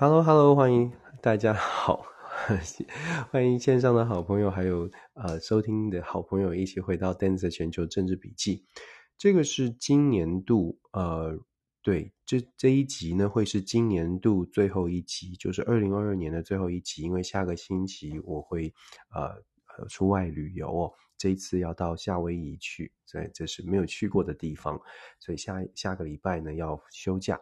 Hello，Hello，欢迎大家好，欢迎线上的好朋友，还有呃收听的好朋友一起回到 Dance 的全球政治笔记。这个是今年度呃，对，这这一集呢会是今年度最后一集，就是二零二二年的最后一集，因为下个星期我会呃出外旅游哦。这一次要到夏威夷去，所以这是没有去过的地方，所以下下个礼拜呢要休假。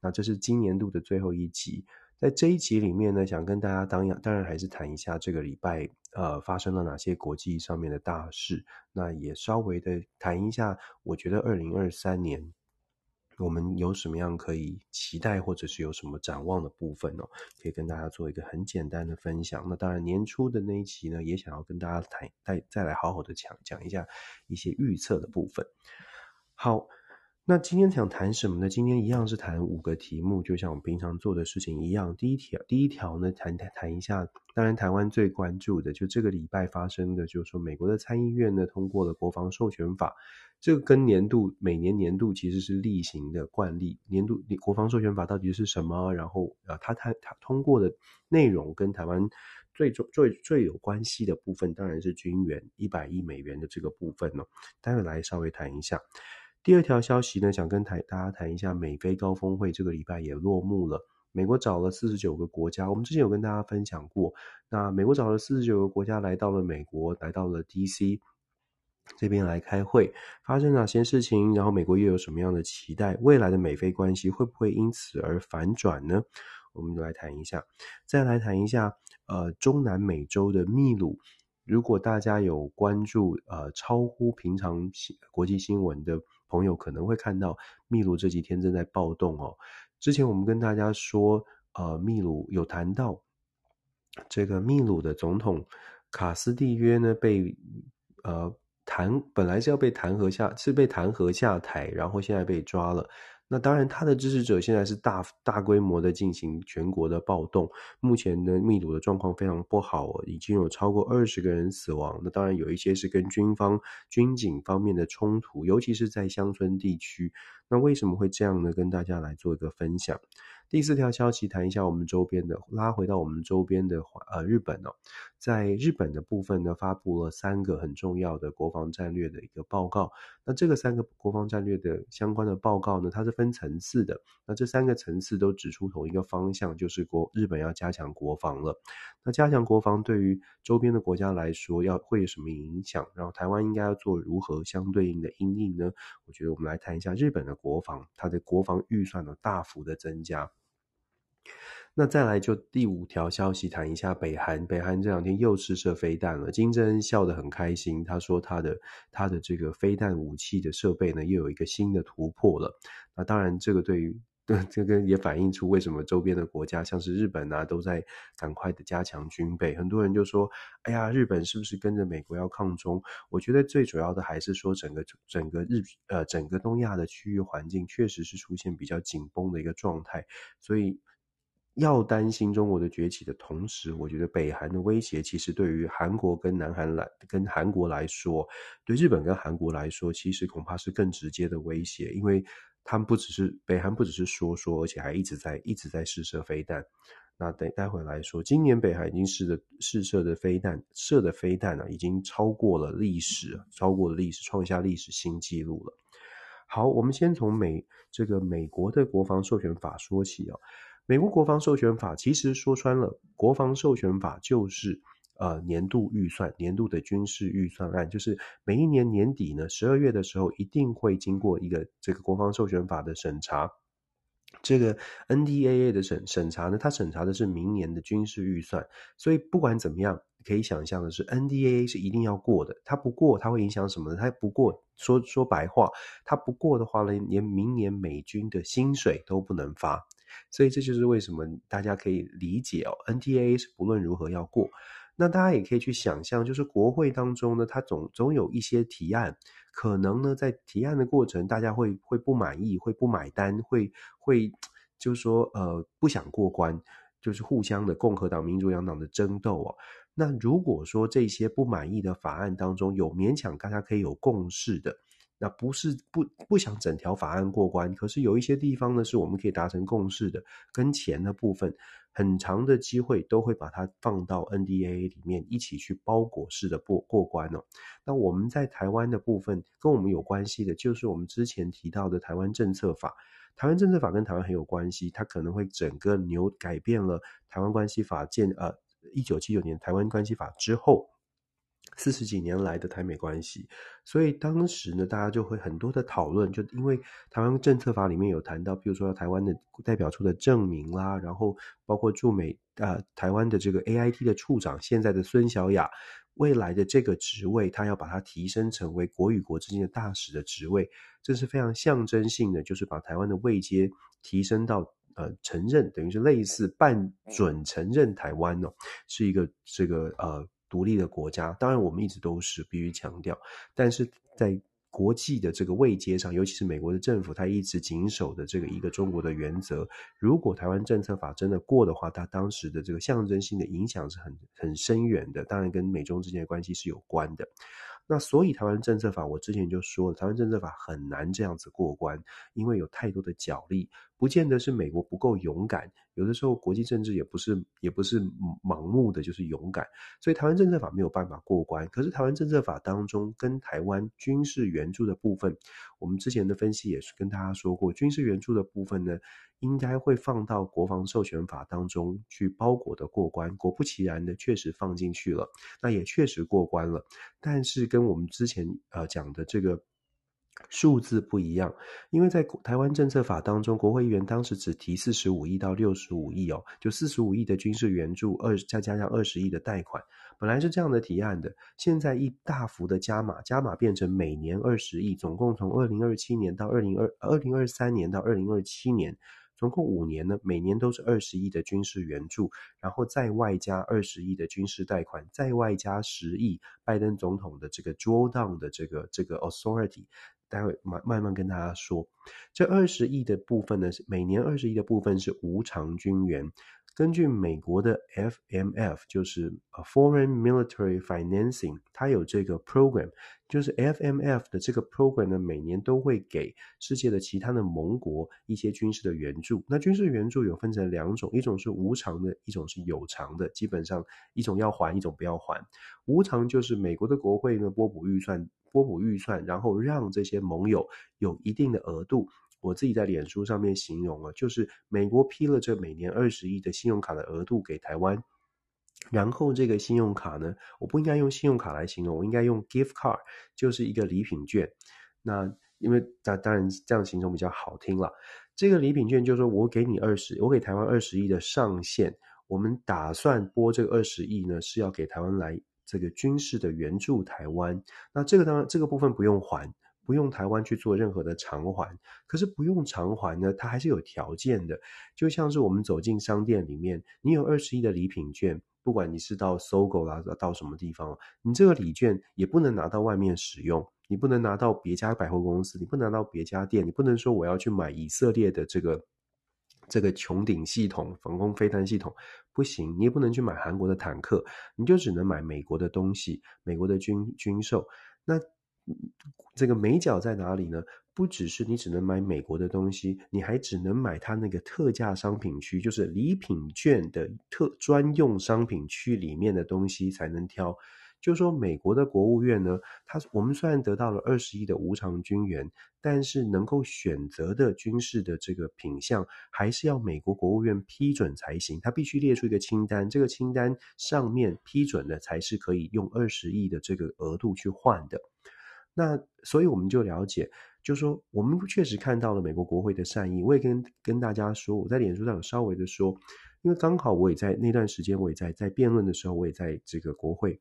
那这是今年度的最后一集，在这一集里面呢，想跟大家当当然还是谈一下这个礼拜呃发生了哪些国际上面的大事，那也稍微的谈一下，我觉得二零二三年。我们有什么样可以期待，或者是有什么展望的部分呢？可以跟大家做一个很简单的分享。那当然，年初的那一期呢，也想要跟大家谈，再再来好好的讲讲一下一些预测的部分。好，那今天想谈什么呢？今天一样是谈五个题目，就像我们平常做的事情一样。第一条，第一条呢，谈谈谈一下，当然台湾最关注的，就这个礼拜发生的，就是说美国的参议院呢通过了国防授权法。这个跟年度每年年度其实是例行的惯例。年度国防授权法到底是什么？然后啊，他他他通过的内容跟台湾最最最最有关系的部分，当然是军援一百亿美元的这个部分呢。待会来稍微谈一下。第二条消息呢，想跟台大家谈一下美菲高峰会，这个礼拜也落幕了。美国找了四十九个国家，我们之前有跟大家分享过。那美国找了四十九个国家来到了美国，来到了 DC。这边来开会，发生哪些事情？然后美国又有什么样的期待？未来的美菲关系会不会因此而反转呢？我们就来谈一下。再来谈一下，呃，中南美洲的秘鲁。如果大家有关注呃超乎平常国际新闻的朋友，可能会看到秘鲁这几天正在暴动哦。之前我们跟大家说，呃，秘鲁有谈到这个秘鲁的总统卡斯蒂约呢被呃。弹本来是要被弹劾下，是被弹劾下台，然后现在被抓了。那当然，他的支持者现在是大大规模的进行全国的暴动。目前呢，秘鲁的状况非常不好，已经有超过二十个人死亡。那当然有一些是跟军方、军警方面的冲突，尤其是在乡村地区。那为什么会这样呢？跟大家来做一个分享。第四条消息，谈一下我们周边的，拉回到我们周边的呃日本哦，在日本的部分呢，发布了三个很重要的国防战略的一个报告。那这个三个国防战略的相关的报告呢，它是分层次的。那这三个层次都指出同一个方向，就是国日本要加强国防了。那加强国防对于周边的国家来说，要会有什么影响？然后台湾应该要做如何相对应的因应呢？我觉得我们来谈一下日本的国防，它的国防预算呢大幅的增加。那再来就第五条消息，谈一下北韩。北韩这两天又试射飞弹了，金正恩笑得很开心。他说他的他的这个飞弹武器的设备呢，又有一个新的突破了。那当然，这个对于 这个也反映出为什么周边的国家，像是日本啊，都在赶快的加强军备。很多人就说：“哎呀，日本是不是跟着美国要抗中？”我觉得最主要的还是说，整个整个日呃整个东亚的区域环境确实是出现比较紧绷的一个状态，所以。要担心中国的崛起的同时，我觉得北韩的威胁其实对于韩国跟南韩来跟韩国来说，对日本跟韩国来说，其实恐怕是更直接的威胁，因为他们不只是北韩不只是说说，而且还一直在一直在试射飞弹。那等待会来说，今年北韩已经试的试射的飞弹射的飞弹啊，已经超过了历史，超过了历史，创下历史新纪录了。好，我们先从美这个美国的国防授权法说起啊。美国国防授权法其实说穿了，国防授权法就是呃年度预算、年度的军事预算案，就是每一年年底呢，十二月的时候一定会经过一个这个国防授权法的审查。这个 NDAA 的审审查呢，它审查的是明年的军事预算，所以不管怎么样，可以想象的是 NDAA 是一定要过的。它不过，它会影响什么呢？它不过，说说白话，它不过的话呢，连明年美军的薪水都不能发。所以这就是为什么大家可以理解哦，NTA 是不论如何要过。那大家也可以去想象，就是国会当中呢，它总总有一些提案，可能呢在提案的过程，大家会会不满意，会不买单，会会就是说呃不想过关，就是互相的共和党、民主两党的争斗哦。那如果说这些不满意的法案当中有勉强大家可以有共识的。那不是不不想整条法案过关，可是有一些地方呢，是我们可以达成共识的，跟钱的部分，很长的机会都会把它放到 NDAA 里面一起去包裹式的过过关哦。那我们在台湾的部分，跟我们有关系的，就是我们之前提到的台湾政策法。台湾政策法跟台湾很有关系，它可能会整个扭改变了台湾关系法建呃一九七九年台湾关系法之后。四十几年来的台美关系，所以当时呢，大家就会很多的讨论，就因为台湾政策法里面有谈到，比如说台湾的代表处的证明啦，然后包括驻美啊、呃、台湾的这个 AIT 的处长，现在的孙小雅，未来的这个职位，他要把它提升成为国与国之间的大使的职位，这是非常象征性的，就是把台湾的位阶提升到呃承认，等于是类似半准承认台湾哦，是一个这个呃。独立的国家，当然我们一直都是必须强调，但是在国际的这个位阶上，尤其是美国的政府，他一直谨守的这个一个中国的原则。如果台湾政策法真的过的话，它当时的这个象征性的影响是很很深远的，当然跟美中之间的关系是有关的。那所以台湾政策法，我之前就说了，台湾政策法很难这样子过关，因为有太多的角力。不见得是美国不够勇敢，有的时候国际政治也不是也不是盲目的就是勇敢，所以台湾政策法没有办法过关。可是台湾政策法当中跟台湾军事援助的部分，我们之前的分析也是跟大家说过，军事援助的部分呢，应该会放到国防授权法当中去包裹的过关。果不其然的，确实放进去了，那也确实过关了。但是跟我们之前呃讲的这个。数字不一样，因为在台湾政策法当中，国会议员当时只提四十五亿到六十五亿哦，就四十五亿的军事援助，二再加上二十亿的贷款，本来是这样的提案的，现在一大幅的加码，加码变成每年二十亿，总共从二零二七年到二零二二零二三年到二零二七年，总共五年呢，每年都是二十亿的军事援助，然后再外加二十亿的军事贷款，再外加十亿拜登总统的这个 drawdown 的这个这个 authority。待会慢慢慢跟大家说，这二十亿的部分呢，是每年二十亿的部分是无偿军援。根据美国的 FMF，就是 Foreign Military Financing，它有这个 program，就是 FMF 的这个 program 呢，每年都会给世界的其他的盟国一些军事的援助。那军事援助有分成两种，一种是无偿的，一种是有偿的。基本上一种要还，一种不要还。无偿就是美国的国会呢拨补预算，拨补预算，然后让这些盟友有一定的额度。我自己在脸书上面形容了，就是美国批了这每年二十亿的信用卡的额度给台湾，然后这个信用卡呢，我不应该用信用卡来形容，我应该用 gift card，就是一个礼品券。那因为当当然这样形容比较好听了，这个礼品券就是说我给你二十，我给台湾二十亿的上限，我们打算拨这个二十亿呢，是要给台湾来这个军事的援助台湾。那这个当然这个部分不用还。不用台湾去做任何的偿还，可是不用偿还呢，它还是有条件的。就像是我们走进商店里面，你有二十亿的礼品券，不管你是到 SOGO 啦，到什么地方，你这个礼券也不能拿到外面使用，你不能拿到别家百货公司，你不能拿到别家店，你不能说我要去买以色列的这个这个穹顶系统、防空飞弹系统，不行，你也不能去买韩国的坦克，你就只能买美国的东西，美国的军军售。那这个美角在哪里呢？不只是你只能买美国的东西，你还只能买它那个特价商品区，就是礼品券的特专用商品区里面的东西才能挑。就是说，美国的国务院呢，它我们虽然得到了二十亿的无偿军援，但是能够选择的军事的这个品项，还是要美国国务院批准才行。它必须列出一个清单，这个清单上面批准的才是可以用二十亿的这个额度去换的。那所以我们就了解，就说我们确实看到了美国国会的善意。我也跟跟大家说，我在脸书上有稍微的说，因为刚好我也在那段时间，我也在在辩论的时候，我也在这个国会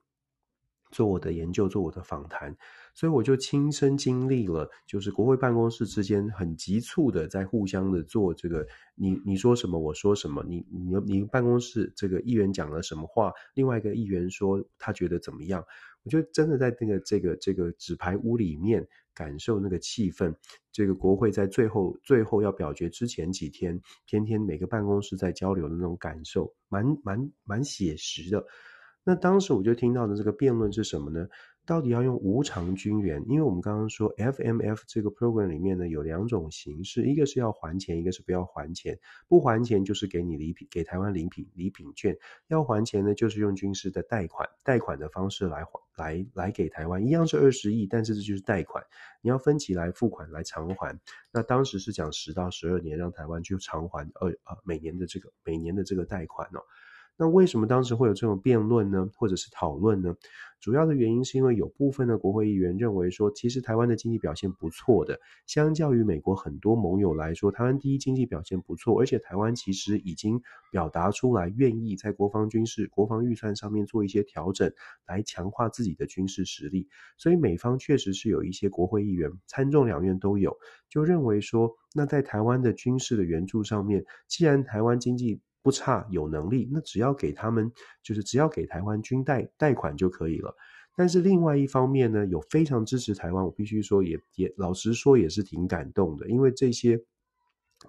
做我的研究，做我的访谈，所以我就亲身经历了，就是国会办公室之间很急促的在互相的做这个，你你说什么，我说什么，你你你办公室这个议员讲了什么话，另外一个议员说他觉得怎么样。就真的在那个这个这个纸牌屋里面感受那个气氛。这个国会在最后最后要表决之前几天，天天每个办公室在交流的那种感受，蛮蛮蛮写实的。那当时我就听到的这个辩论是什么呢？到底要用无偿军援？因为我们刚刚说 FMF 这个 program 里面呢，有两种形式，一个是要还钱，一个是不要还钱。不还钱就是给你礼品，给台湾礼品礼品券；要还钱呢，就是用军事的贷款贷款的方式来还来来给台湾，一样是二十亿，但是这就是贷款，你要分期来付款来偿还。那当时是讲十到十二年，让台湾去偿还二呃每年的这个每年的这个贷款哦。那为什么当时会有这种辩论呢？或者是讨论呢？主要的原因是因为有部分的国会议员认为说，其实台湾的经济表现不错的，相较于美国很多盟友来说，台湾第一经济表现不错，而且台湾其实已经表达出来愿意在国防军事、国防预算上面做一些调整，来强化自己的军事实力。所以美方确实是有一些国会议员，参众两院都有，就认为说，那在台湾的军事的援助上面，既然台湾经济不差，有能力，那只要给他们，就是只要给台湾军贷贷款就可以了。但是另外一方面呢，有非常支持台湾，我必须说也也老实说也是挺感动的，因为这些。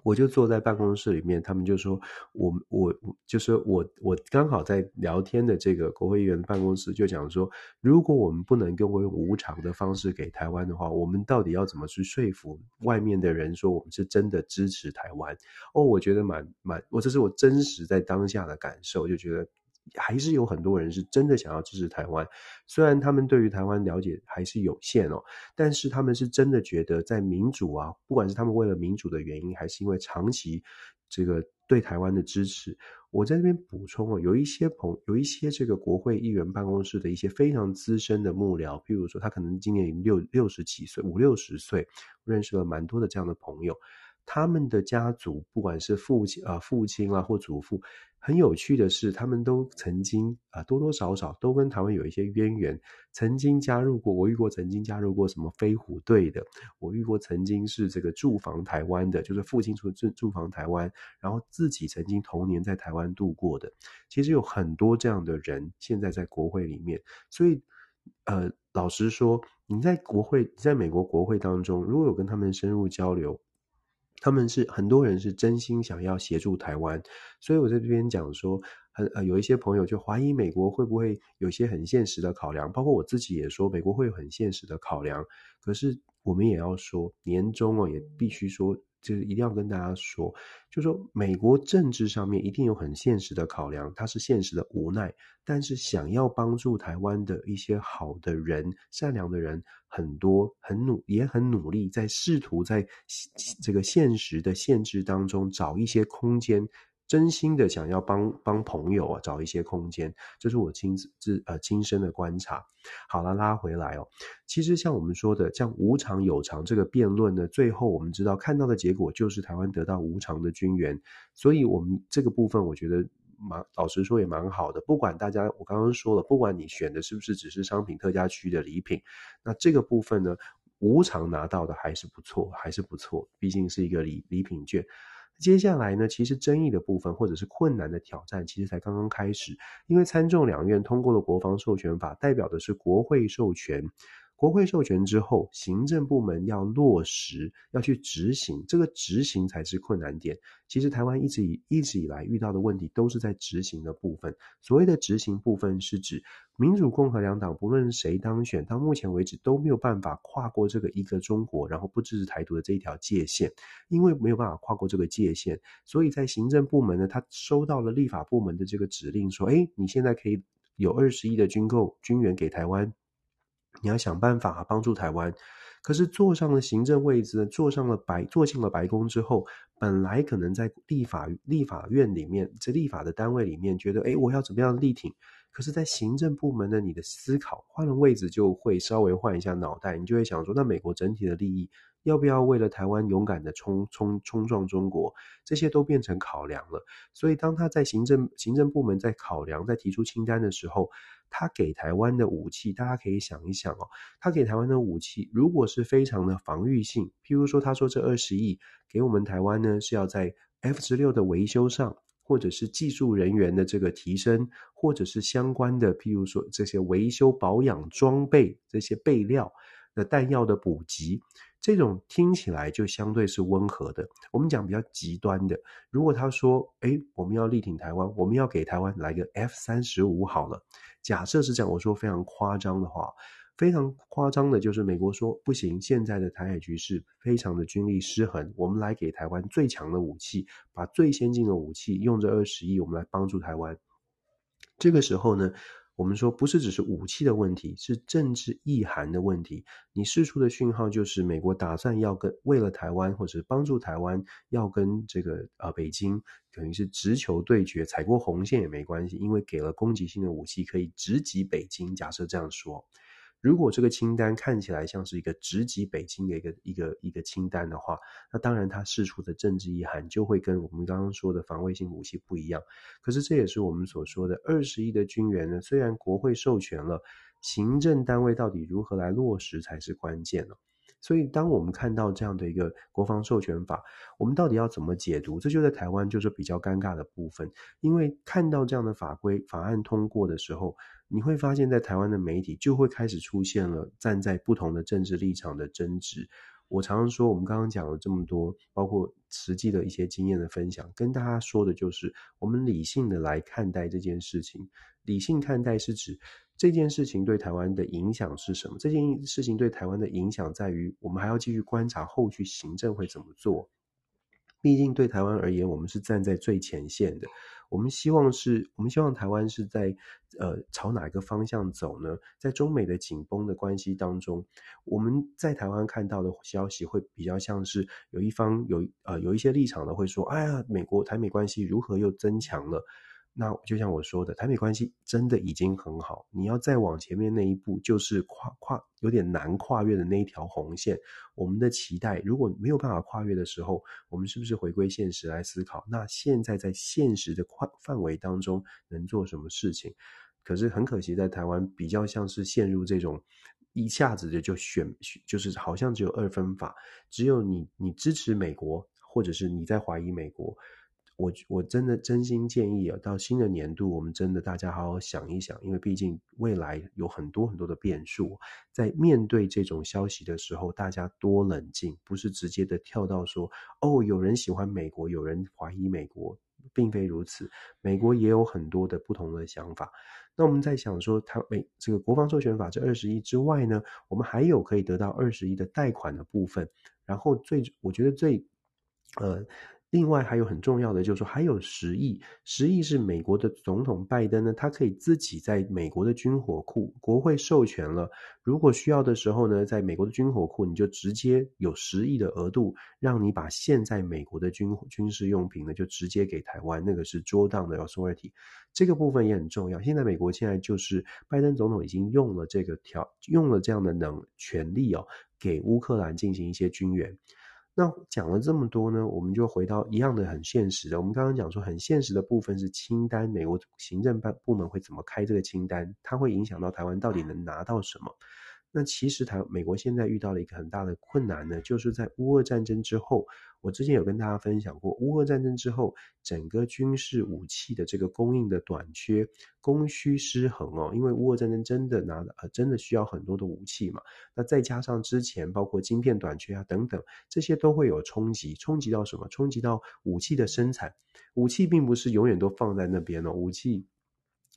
我就坐在办公室里面，他们就说我我就是我我刚好在聊天的这个国会议员办公室就讲说，如果我们不能够用无偿的方式给台湾的话，我们到底要怎么去说服外面的人说我们是真的支持台湾？哦，我觉得蛮蛮，我这是我真实在当下的感受，就觉得。还是有很多人是真的想要支持台湾，虽然他们对于台湾了解还是有限哦，但是他们是真的觉得在民主啊，不管是他们为了民主的原因，还是因为长期这个对台湾的支持，我在这边补充哦，有一些朋有一些这个国会议员办公室的一些非常资深的幕僚，譬如说他可能今年已经六六十几岁，五六十岁，认识了蛮多的这样的朋友。他们的家族，不管是父亲啊、父亲啊或祖父，很有趣的是，他们都曾经啊多多少少都跟台湾有一些渊源，曾经加入过，我遇过曾经加入过什么飞虎队的，我遇过曾经是这个驻防台湾的，就是父亲出驻驻防台湾，然后自己曾经童年在台湾度过的，其实有很多这样的人，现在在国会里面，所以呃，老实说，你在国会，在美国国会当中，如果有跟他们深入交流。他们是很多人是真心想要协助台湾，所以我在这边讲说，很呃有一些朋友就怀疑美国会不会有些很现实的考量，包括我自己也说美国会有很现实的考量，可是我们也要说年终哦，也必须说。就是一定要跟大家说，就说美国政治上面一定有很现实的考量，它是现实的无奈。但是想要帮助台湾的一些好的人、善良的人很多，很努也很努力，在试图在这个现实的限制当中找一些空间。真心的想要帮帮朋友啊，找一些空间，这是我亲自呃亲身的观察。好了，拉回来哦，其实像我们说的，像无偿有偿这个辩论呢，最后我们知道看到的结果就是台湾得到无偿的军援，所以我们这个部分我觉得蛮老实说也蛮好的。不管大家我刚刚说了，不管你选的是不是只是商品特价区的礼品，那这个部分呢，无偿拿到的还是不错，还是不错，毕竟是一个礼礼品券。接下来呢，其实争议的部分或者是困难的挑战，其实才刚刚开始。因为参众两院通过了国防授权法，代表的是国会授权。国会授权之后，行政部门要落实，要去执行，这个执行才是困难点。其实台湾一直以一直以来遇到的问题，都是在执行的部分。所谓的执行部分，是指民主、共和两党不论谁当选，到目前为止都没有办法跨过这个一个中国，然后不支持台独的这一条界限。因为没有办法跨过这个界限，所以在行政部门呢，他收到了立法部门的这个指令，说：哎，你现在可以有二十亿的军购军援给台湾。你要想办法帮助台湾，可是坐上了行政位置，坐上了白，坐进了白宫之后，本来可能在立法立法院里面，在立法的单位里面，觉得哎，我要怎么样力挺？可是，在行政部门的你的思考换了位置，就会稍微换一下脑袋，你就会想说，那美国整体的利益，要不要为了台湾勇敢的冲冲冲撞中国？这些都变成考量了。所以，当他在行政行政部门在考量，在提出清单的时候，他给台湾的武器，大家可以想一想哦，他给台湾的武器，如果是非常的防御性，譬如说，他说这二十亿给我们台湾呢，是要在 F 十六的维修上，或者是技术人员的这个提升，或者是相关的，譬如说这些维修保养装备这些备料的弹药的补给。这种听起来就相对是温和的。我们讲比较极端的，如果他说：“诶，我们要力挺台湾，我们要给台湾来个 F 三十五好了。”假设是这样，我说非常夸张的话，非常夸张的就是美国说不行，现在的台海局势非常的军力失衡，我们来给台湾最强的武器，把最先进的武器用这二十亿，我们来帮助台湾。这个时候呢，我们说不是只是武器的问题，是政治意涵的问题。你释出的讯号就是美国打算要跟为了台湾或者帮助台湾，要跟这个呃北京等于是直球对决，踩过红线也没关系，因为给了攻击性的武器可以直击北京。假设这样说。如果这个清单看起来像是一个直击北京的一个一个一个清单的话，那当然它释出的政治意涵就会跟我们刚刚说的防卫性武器不一样。可是这也是我们所说的二十亿的军援呢，虽然国会授权了，行政单位到底如何来落实才是关键呢？所以，当我们看到这样的一个国防授权法，我们到底要怎么解读？这就在台湾就是比较尴尬的部分，因为看到这样的法规法案通过的时候，你会发现在台湾的媒体就会开始出现了站在不同的政治立场的争执。我常常说，我们刚刚讲了这么多，包括实际的一些经验的分享，跟大家说的就是，我们理性的来看待这件事情。理性看待是指。这件事情对台湾的影响是什么？这件事情对台湾的影响在于，我们还要继续观察后续行政会怎么做。毕竟对台湾而言，我们是站在最前线的。我们希望是，我们希望台湾是在呃朝哪一个方向走呢？在中美的紧绷的关系当中，我们在台湾看到的消息会比较像是有一方有呃有一些立场的会说：“哎呀，美国台美关系如何又增强了？”那就像我说的，台美关系真的已经很好。你要再往前面那一步，就是跨跨有点难跨越的那一条红线。我们的期待如果没有办法跨越的时候，我们是不是回归现实来思考？那现在在现实的范范围当中能做什么事情？可是很可惜，在台湾比较像是陷入这种一下子的就选，就是好像只有二分法，只有你你支持美国，或者是你在怀疑美国。我我真的真心建议啊，到新的年度，我们真的大家好好想一想，因为毕竟未来有很多很多的变数，在面对这种消息的时候，大家多冷静，不是直接的跳到说，哦，有人喜欢美国，有人怀疑美国，并非如此，美国也有很多的不同的想法。那我们在想说，它美这个国防授权法这二十亿之外呢，我们还有可以得到二十亿的贷款的部分，然后最我觉得最呃。另外还有很重要的就是说，还有十亿，十亿是美国的总统拜登呢，他可以自己在美国的军火库，国会授权了，如果需要的时候呢，在美国的军火库，你就直接有十亿的额度，让你把现在美国的军军事用品呢，就直接给台湾，那个是 draw down 的 authority，这个部分也很重要。现在美国现在就是拜登总统已经用了这个条，用了这样的能权力哦，给乌克兰进行一些军援。那讲了这么多呢，我们就回到一样的很现实的。我们刚刚讲说很现实的部分是清单，美国行政办部门会怎么开这个清单，它会影响到台湾到底能拿到什么。那其实台美国现在遇到了一个很大的困难呢，就是在乌俄战争之后，我之前有跟大家分享过，乌俄战争之后，整个军事武器的这个供应的短缺，供需失衡哦，因为乌俄战争真的拿呃真的需要很多的武器嘛，那再加上之前包括晶片短缺啊等等，这些都会有冲击，冲击到什么？冲击到武器的生产，武器并不是永远都放在那边哦，武器。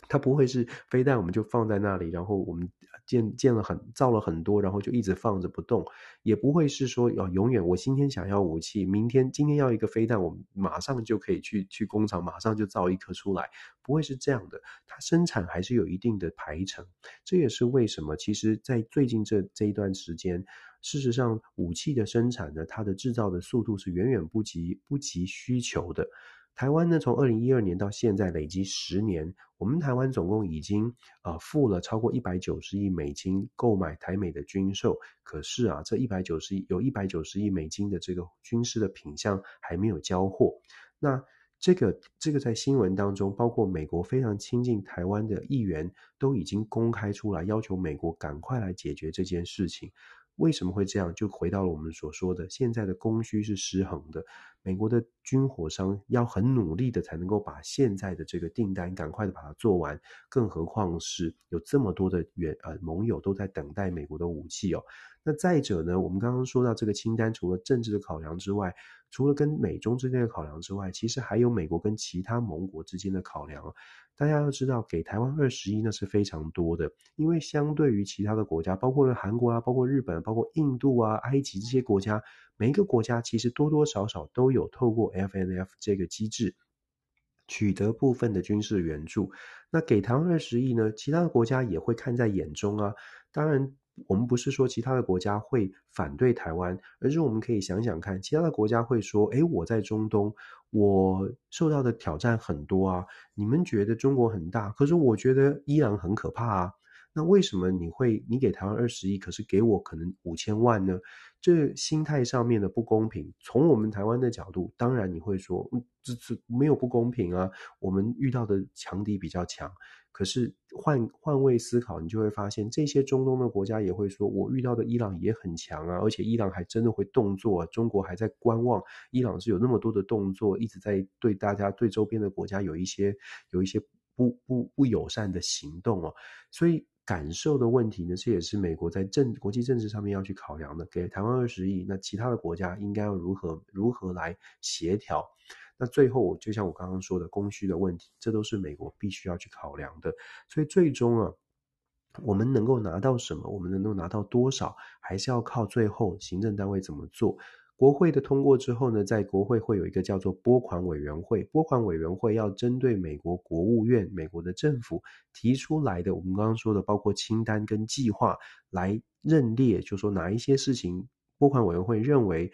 它不会是飞弹，我们就放在那里，然后我们建建了很造了很多，然后就一直放着不动。也不会是说要永远，我今天想要武器，明天今天要一个飞弹，我马上就可以去去工厂，马上就造一颗出来，不会是这样的。它生产还是有一定的排程，这也是为什么，其实，在最近这这一段时间，事实上武器的生产呢，它的制造的速度是远远不及不及需求的。台湾呢，从二零一二年到现在累积十年，我们台湾总共已经啊付了超过一百九十亿美金购买台美的军售。可是啊，这一百九十亿有一百九十亿美金的这个军事的品相还没有交货。那这个这个在新闻当中，包括美国非常亲近台湾的议员都已经公开出来，要求美国赶快来解决这件事情。为什么会这样？就回到了我们所说的，现在的供需是失衡的。美国的军火商要很努力的才能够把现在的这个订单赶快的把它做完，更何况是有这么多的远呃盟友都在等待美国的武器哦。那再者呢，我们刚刚说到这个清单，除了政治的考量之外，除了跟美中之间的考量之外，其实还有美国跟其他盟国之间的考量。大家要知道，给台湾二十亿那是非常多的，因为相对于其他的国家，包括了韩国啊，包括日本，包括印度啊、埃及这些国家，每一个国家其实多多少少都有透过 FNF 这个机制取得部分的军事援助。那给台湾二十亿呢，其他的国家也会看在眼中啊。当然，我们不是说其他的国家会反对台湾，而是我们可以想想看，其他的国家会说：诶，我在中东。我受到的挑战很多啊，你们觉得中国很大，可是我觉得伊朗很可怕啊。那为什么你会你给台湾二十亿，可是给我可能五千万呢？这心态上面的不公平，从我们台湾的角度，当然你会说，嗯，这这没有不公平啊，我们遇到的强敌比较强。可是换换位思考，你就会发现，这些中东的国家也会说，我遇到的伊朗也很强啊，而且伊朗还真的会动作，啊中国还在观望，伊朗是有那么多的动作，一直在对大家、对周边的国家有一些有一些不不不友善的行动哦，所以感受的问题呢，这也是美国在政国际政治上面要去考量的。给台湾二十亿，那其他的国家应该要如何如何来协调？那最后，就像我刚刚说的，供需的问题，这都是美国必须要去考量的。所以最终啊，我们能够拿到什么，我们能够拿到多少，还是要靠最后行政单位怎么做。国会的通过之后呢，在国会会有一个叫做拨款委员会，拨款委员会要针对美国国务院、美国的政府提出来的，我们刚刚说的包括清单跟计划来认列，就说哪一些事情，拨款委员会认为。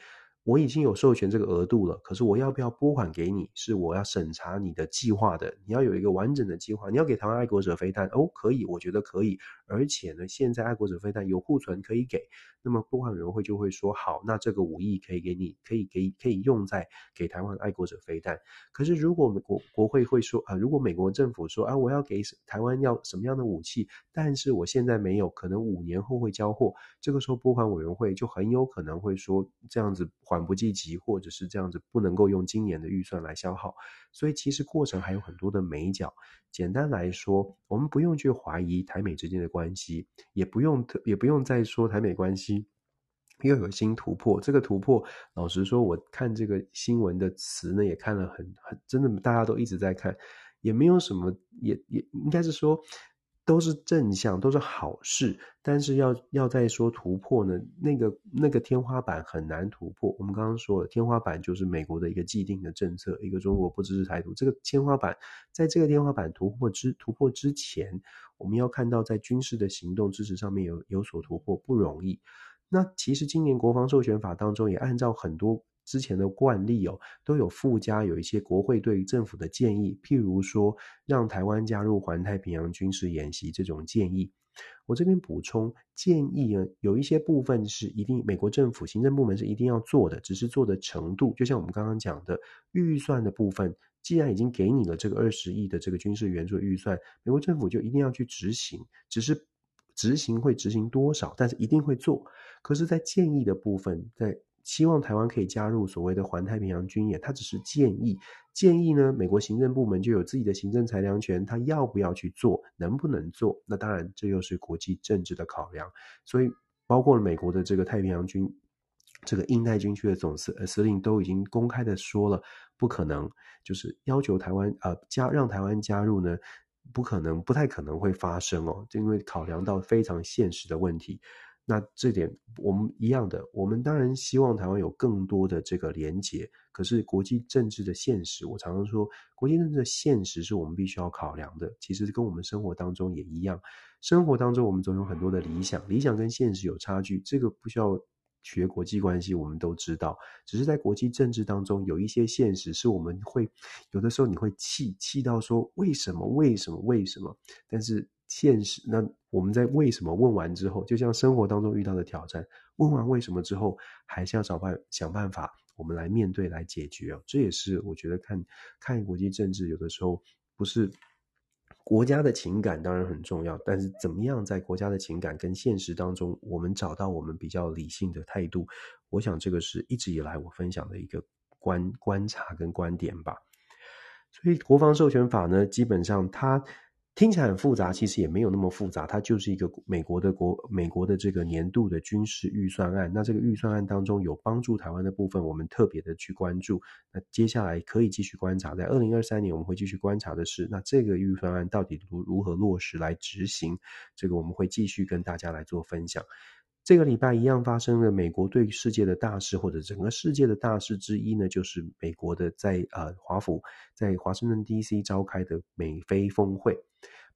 我已经有授权这个额度了，可是我要不要拨款给你，是我要审查你的计划的。你要有一个完整的计划，你要给台湾爱国者飞弹哦，可以，我觉得可以。而且呢，现在爱国者飞弹有库存可以给，那么拨款委员会就会说好，那这个五亿可以给你，可以给可以用在给台湾爱国者飞弹。可是如果美国国会会说啊，如果美国政府说啊，我要给台湾要什么样的武器，但是我现在没有，可能五年后会交货，这个时候拨款委员会就很有可能会说这样子缓不济急，或者是这样子不能够用今年的预算来消耗，所以其实过程还有很多的美角。简单来说，我们不用去怀疑台美之间的关关系，也不用也不用再说台美关系又有新突破。这个突破，老实说，我看这个新闻的词呢，也看了很很真的，大家都一直在看，也没有什么，也也应该是说。都是正向，都是好事，但是要要再说突破呢，那个那个天花板很难突破。我们刚刚说了天花板就是美国的一个既定的政策，一个中国不支持台独。这个天花板，在这个天花板突破之突破之前，我们要看到在军事的行动支持上面有有所突破不容易。那其实今年国防授权法当中也按照很多。之前的惯例哦，都有附加有一些国会对于政府的建议，譬如说让台湾加入环太平洋军事演习这种建议。我这边补充建议呢，有一些部分是一定美国政府行政部门是一定要做的，只是做的程度，就像我们刚刚讲的预算的部分，既然已经给你了这个二十亿的这个军事援助预算，美国政府就一定要去执行，只是执行会执行多少，但是一定会做。可是，在建议的部分，在希望台湾可以加入所谓的环太平洋军演，他只是建议。建议呢，美国行政部门就有自己的行政裁量权，他要不要去做，能不能做？那当然，这又是国际政治的考量。所以，包括美国的这个太平洋军，这个印太军区的总司司令都已经公开的说了，不可能，就是要求台湾呃加让台湾加入呢，不可能，不太可能会发生哦，就因为考量到非常现实的问题。那这点我们一样的，我们当然希望台湾有更多的这个连结。可是国际政治的现实，我常常说，国际政治的现实是我们必须要考量的。其实跟我们生活当中也一样，生活当中我们总有很多的理想，理想跟现实有差距，这个不需要学国际关系，我们都知道。只是在国际政治当中，有一些现实是我们会有的时候你会气气到说为什么为什么为什么？但是。现实，那我们在为什么问完之后，就像生活当中遇到的挑战，问完为什么之后，还是要找办想办法，我们来面对来解决哦。这也是我觉得看看国际政治，有的时候不是国家的情感当然很重要，但是怎么样在国家的情感跟现实当中，我们找到我们比较理性的态度，我想这个是一直以来我分享的一个观观察跟观点吧。所以国防授权法呢，基本上它。听起来很复杂，其实也没有那么复杂，它就是一个美国的国美国的这个年度的军事预算案。那这个预算案当中有帮助台湾的部分，我们特别的去关注。那接下来可以继续观察，在二零二三年我们会继续观察的是，那这个预算案到底如如何落实来执行？这个我们会继续跟大家来做分享。这个礼拜一样发生了美国对世界的大事，或者整个世界的大事之一呢，就是美国的在呃华府在华盛顿 DC 召开的美菲峰会。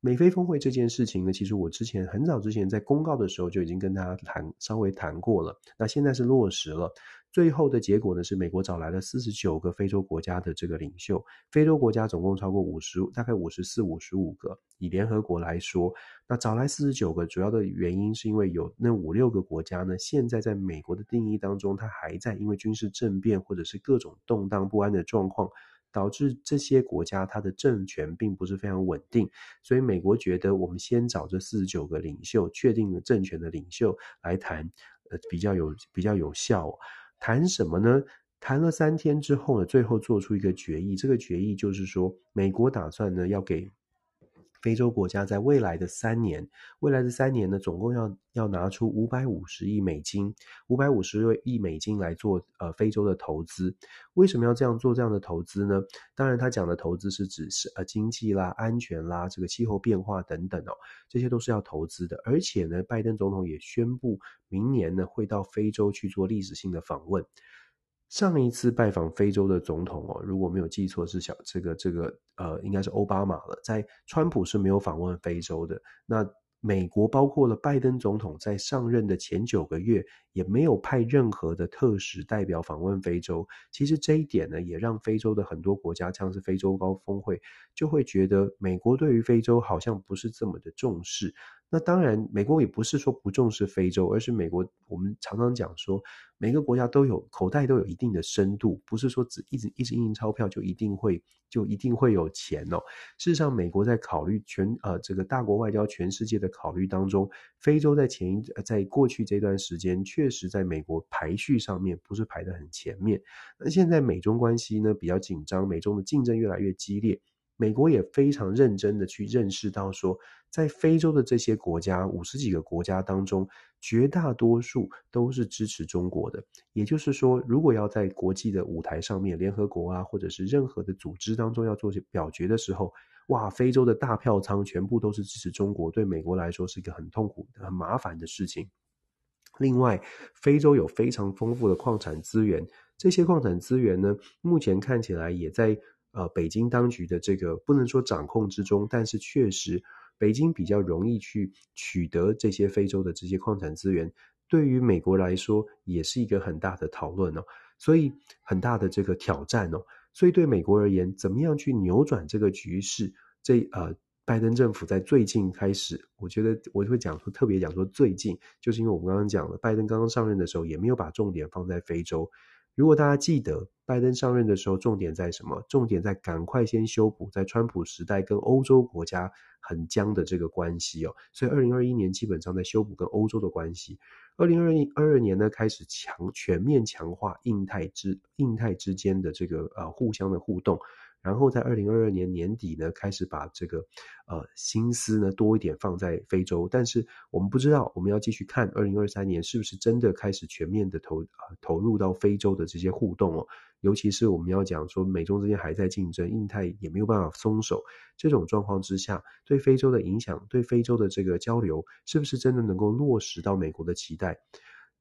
美菲峰会这件事情呢，其实我之前很早之前在公告的时候就已经跟大家谈稍微谈过了，那现在是落实了。最后的结果呢，是美国找来了四十九个非洲国家的这个领袖，非洲国家总共超过五十，大概五十四、五十五个。以联合国来说，那找来四十九个，主要的原因是因为有那五六个国家呢，现在在美国的定义当中，它还在因为军事政变或者是各种动荡不安的状况，导致这些国家它的政权并不是非常稳定。所以美国觉得，我们先找这四十九个领袖，确定了政权的领袖来谈，呃，比较有比较有效。谈什么呢？谈了三天之后呢，最后做出一个决议。这个决议就是说，美国打算呢要给非洲国家在未来的三年，未来的三年呢，总共要要拿出五百五十亿美金，五百五十亿美金来做呃非洲的投资。为什么要这样做这样的投资呢？当然，他讲的投资是指是呃经济啦、安全啦、这个气候变化等等哦，这些都是要投资的。而且呢，拜登总统也宣布。明年呢，会到非洲去做历史性的访问。上一次拜访非洲的总统哦，如果没有记错是小这个这个呃，应该是奥巴马了。在川普是没有访问非洲的。那美国包括了拜登总统在上任的前九个月，也没有派任何的特使代表访问非洲。其实这一点呢，也让非洲的很多国家，像是非洲高峰会，就会觉得美国对于非洲好像不是这么的重视。那当然，美国也不是说不重视非洲，而是美国我们常常讲说，每个国家都有口袋都有一定的深度，不是说只一直一直印钞票就一定会就一定会有钱哦。事实上，美国在考虑全呃这个大国外交全世界的考虑当中，非洲在前一在过去这段时间确实在美国排序上面不是排得很前面。那现在美中关系呢比较紧张，美中的竞争越来越激烈。美国也非常认真的去认识到说，在非洲的这些国家，五十几个国家当中，绝大多数都是支持中国的。也就是说，如果要在国际的舞台上面，联合国啊，或者是任何的组织当中要做表决的时候，哇，非洲的大票仓全部都是支持中国，对美国来说是一个很痛苦、很麻烦的事情。另外，非洲有非常丰富的矿产资源，这些矿产资源呢，目前看起来也在。呃，北京当局的这个不能说掌控之中，但是确实，北京比较容易去取得这些非洲的这些矿产资源，对于美国来说也是一个很大的讨论哦，所以很大的这个挑战哦，所以对美国而言，怎么样去扭转这个局势？这呃，拜登政府在最近开始，我觉得我会讲说特别讲说最近，就是因为我们刚刚讲了，拜登刚刚上任的时候也没有把重点放在非洲。如果大家记得，拜登上任的时候，重点在什么？重点在赶快先修补在川普时代跟欧洲国家很僵的这个关系哦。所以，二零二一年基本上在修补跟欧洲的关系。二零二一二二年呢，开始强全面强化印太之印太之间的这个呃互相的互动。然后在二零二二年年底呢，开始把这个呃心思呢多一点放在非洲，但是我们不知道，我们要继续看二零二三年是不是真的开始全面的投呃投入到非洲的这些互动哦，尤其是我们要讲说美中之间还在竞争，印太也没有办法松手，这种状况之下，对非洲的影响，对非洲的这个交流，是不是真的能够落实到美国的期待？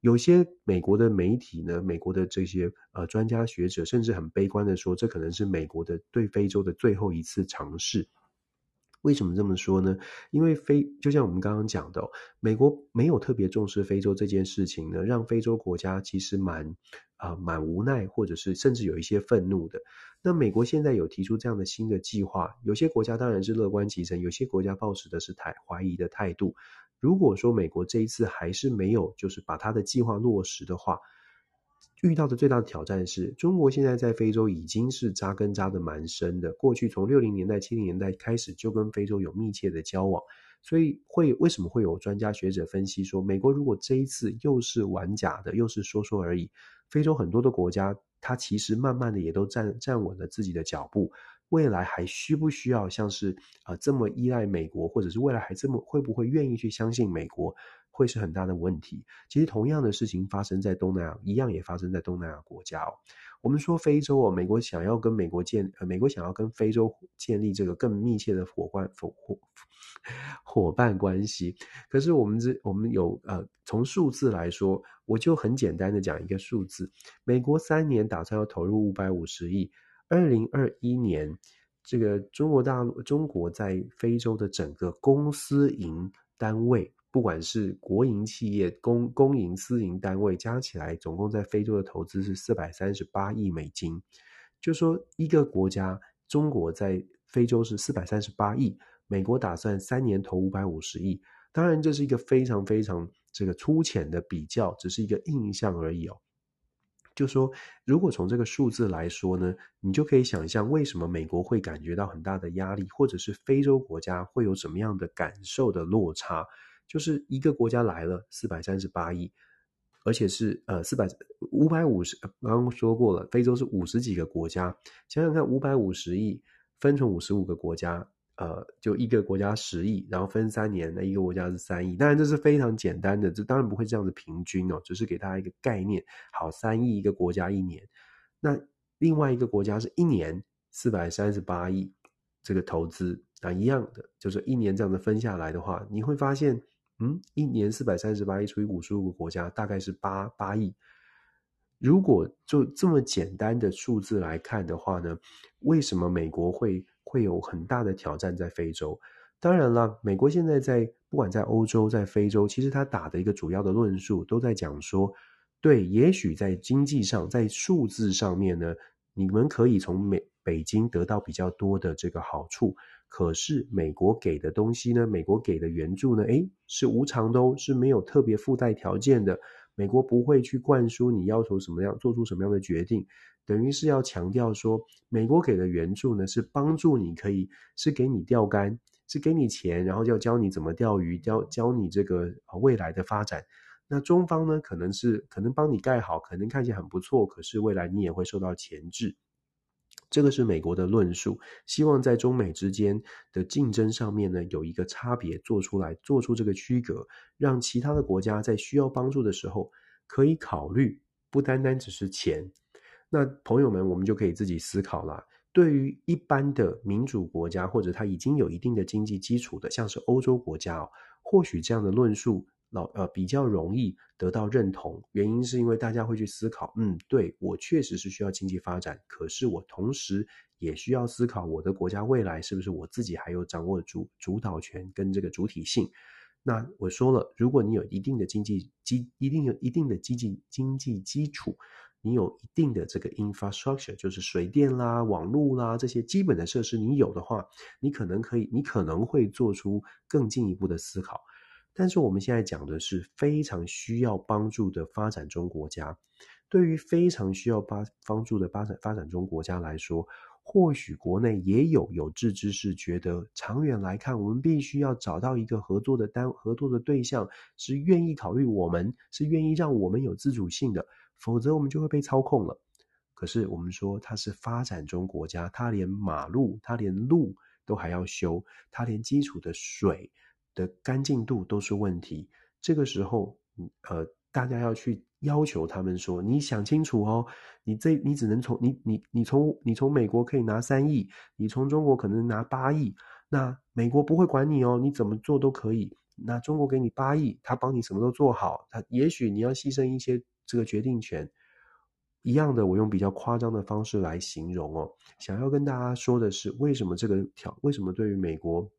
有些美国的媒体呢，美国的这些呃专家学者，甚至很悲观的说，这可能是美国的对非洲的最后一次尝试。为什么这么说呢？因为非就像我们刚刚讲的，美国没有特别重视非洲这件事情呢，让非洲国家其实蛮啊蛮无奈，或者是甚至有一些愤怒的。那美国现在有提出这样的新的计划，有些国家当然是乐观其成，有些国家抱持的是态怀疑的态度。如果说美国这一次还是没有，就是把他的计划落实的话，遇到的最大的挑战是中国现在在非洲已经是扎根扎得蛮深的。过去从六零年代、七零年代开始就跟非洲有密切的交往，所以会为什么会有专家学者分析说，美国如果这一次又是玩假的，又是说说而已，非洲很多的国家它其实慢慢的也都站站稳了自己的脚步。未来还需不需要像是啊、呃、这么依赖美国，或者是未来还这么会不会愿意去相信美国，会是很大的问题。其实同样的事情发生在东南亚，一样也发生在东南亚国家哦。我们说非洲哦，美国想要跟美国建，呃，美国想要跟非洲建立这个更密切的伙伴伙伙 伙伴关系。可是我们这我们有呃，从数字来说，我就很简单的讲一个数字：美国三年打算要投入五百五十亿，二零二一年这个中国大陆中国在非洲的整个公私营单位。不管是国营企业、公公营、私营单位加起来，总共在非洲的投资是四百三十八亿美金。就说一个国家，中国在非洲是四百三十八亿，美国打算三年投五百五十亿。当然，这是一个非常非常这个粗浅的比较，只是一个印象而已哦。就说如果从这个数字来说呢，你就可以想象为什么美国会感觉到很大的压力，或者是非洲国家会有什么样的感受的落差。就是一个国家来了四百三十八亿，而且是呃四百五百五十，刚刚说过了，非洲是五十几个国家，想想看，五百五十亿分成五十五个国家，呃，就一个国家十亿，然后分三年，那一个国家是三亿。当然这是非常简单的，这当然不会这样子平均哦，只是给大家一个概念。好，三亿一个国家一年，那另外一个国家是一年四百三十八亿这个投资，那一样的，就是一年这样子分下来的话，你会发现。嗯，一年四百三十八亿除以五十五个国家，大概是八八亿。如果就这么简单的数字来看的话呢，为什么美国会会有很大的挑战在非洲？当然了，美国现在在不管在欧洲、在非洲，其实他打的一个主要的论述都在讲说，对，也许在经济上、在数字上面呢，你们可以从美北京得到比较多的这个好处。可是美国给的东西呢？美国给的援助呢？诶，是无偿的哦，是没有特别附带条件的。美国不会去灌输你要求什么样，做出什么样的决定，等于是要强调说，美国给的援助呢，是帮助你可以，是给你钓竿，是给你钱，然后要教你怎么钓鱼，教教你这个未来的发展。那中方呢，可能是可能帮你盖好，可能看起来很不错，可是未来你也会受到钳制。这个是美国的论述，希望在中美之间的竞争上面呢，有一个差别做出来，做出这个区隔，让其他的国家在需要帮助的时候可以考虑，不单单只是钱。那朋友们，我们就可以自己思考了。对于一般的民主国家，或者它已经有一定的经济基础的，像是欧洲国家哦，或许这样的论述。老呃比较容易得到认同，原因是因为大家会去思考，嗯，对，我确实是需要经济发展，可是我同时也需要思考我的国家未来是不是我自己还有掌握主主导权跟这个主体性。那我说了，如果你有一定的经济基，一定有一定的经济经济基础，你有一定的这个 infrastructure，就是水电啦、网络啦这些基本的设施，你有的话，你可能可以，你可能会做出更进一步的思考。但是我们现在讲的是非常需要帮助的发展中国家，对于非常需要帮帮助的发展发展中国家来说，或许国内也有有志之士觉得，长远来看，我们必须要找到一个合作的单合作的对象，是愿意考虑我们，是愿意让我们有自主性的，否则我们就会被操控了。可是我们说它是发展中国家，它连马路，它连路都还要修，它连基础的水。的干净度都是问题，这个时候，呃，大家要去要求他们说，你想清楚哦，你这你只能从你你你从你从美国可以拿三亿，你从中国可能拿八亿，那美国不会管你哦，你怎么做都可以，那中国给你八亿，他帮你什么都做好，他也许你要牺牲一些这个决定权，一样的，我用比较夸张的方式来形容哦，想要跟大家说的是，为什么这个条，为什么对于美国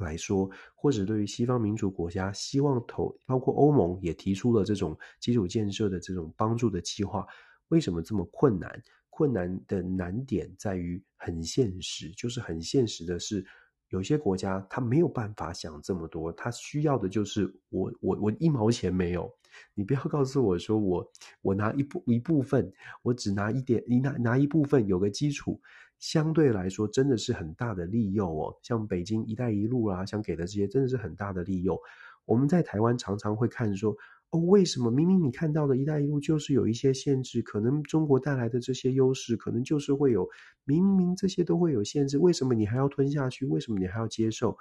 来说，或者对于西方民主国家，希望投，包括欧盟也提出了这种基础建设的这种帮助的计划，为什么这么困难？困难的难点在于很现实，就是很现实的是，有些国家他没有办法想这么多，他需要的就是我我我一毛钱没有，你不要告诉我说我我拿一部一部分，我只拿一点，你拿拿一部分有个基础。相对来说，真的是很大的利诱哦。像北京“一带一路”啊，想给的这些，真的是很大的利诱。我们在台湾常常会看说，哦，为什么明明你看到的一带一路就是有一些限制，可能中国带来的这些优势，可能就是会有，明明这些都会有限制，为什么你还要吞下去？为什么你还要接受？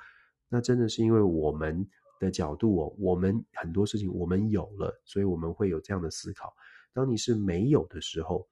那真的是因为我们的角度哦，我们很多事情我们有了，所以我们会有这样的思考。当你是没有的时候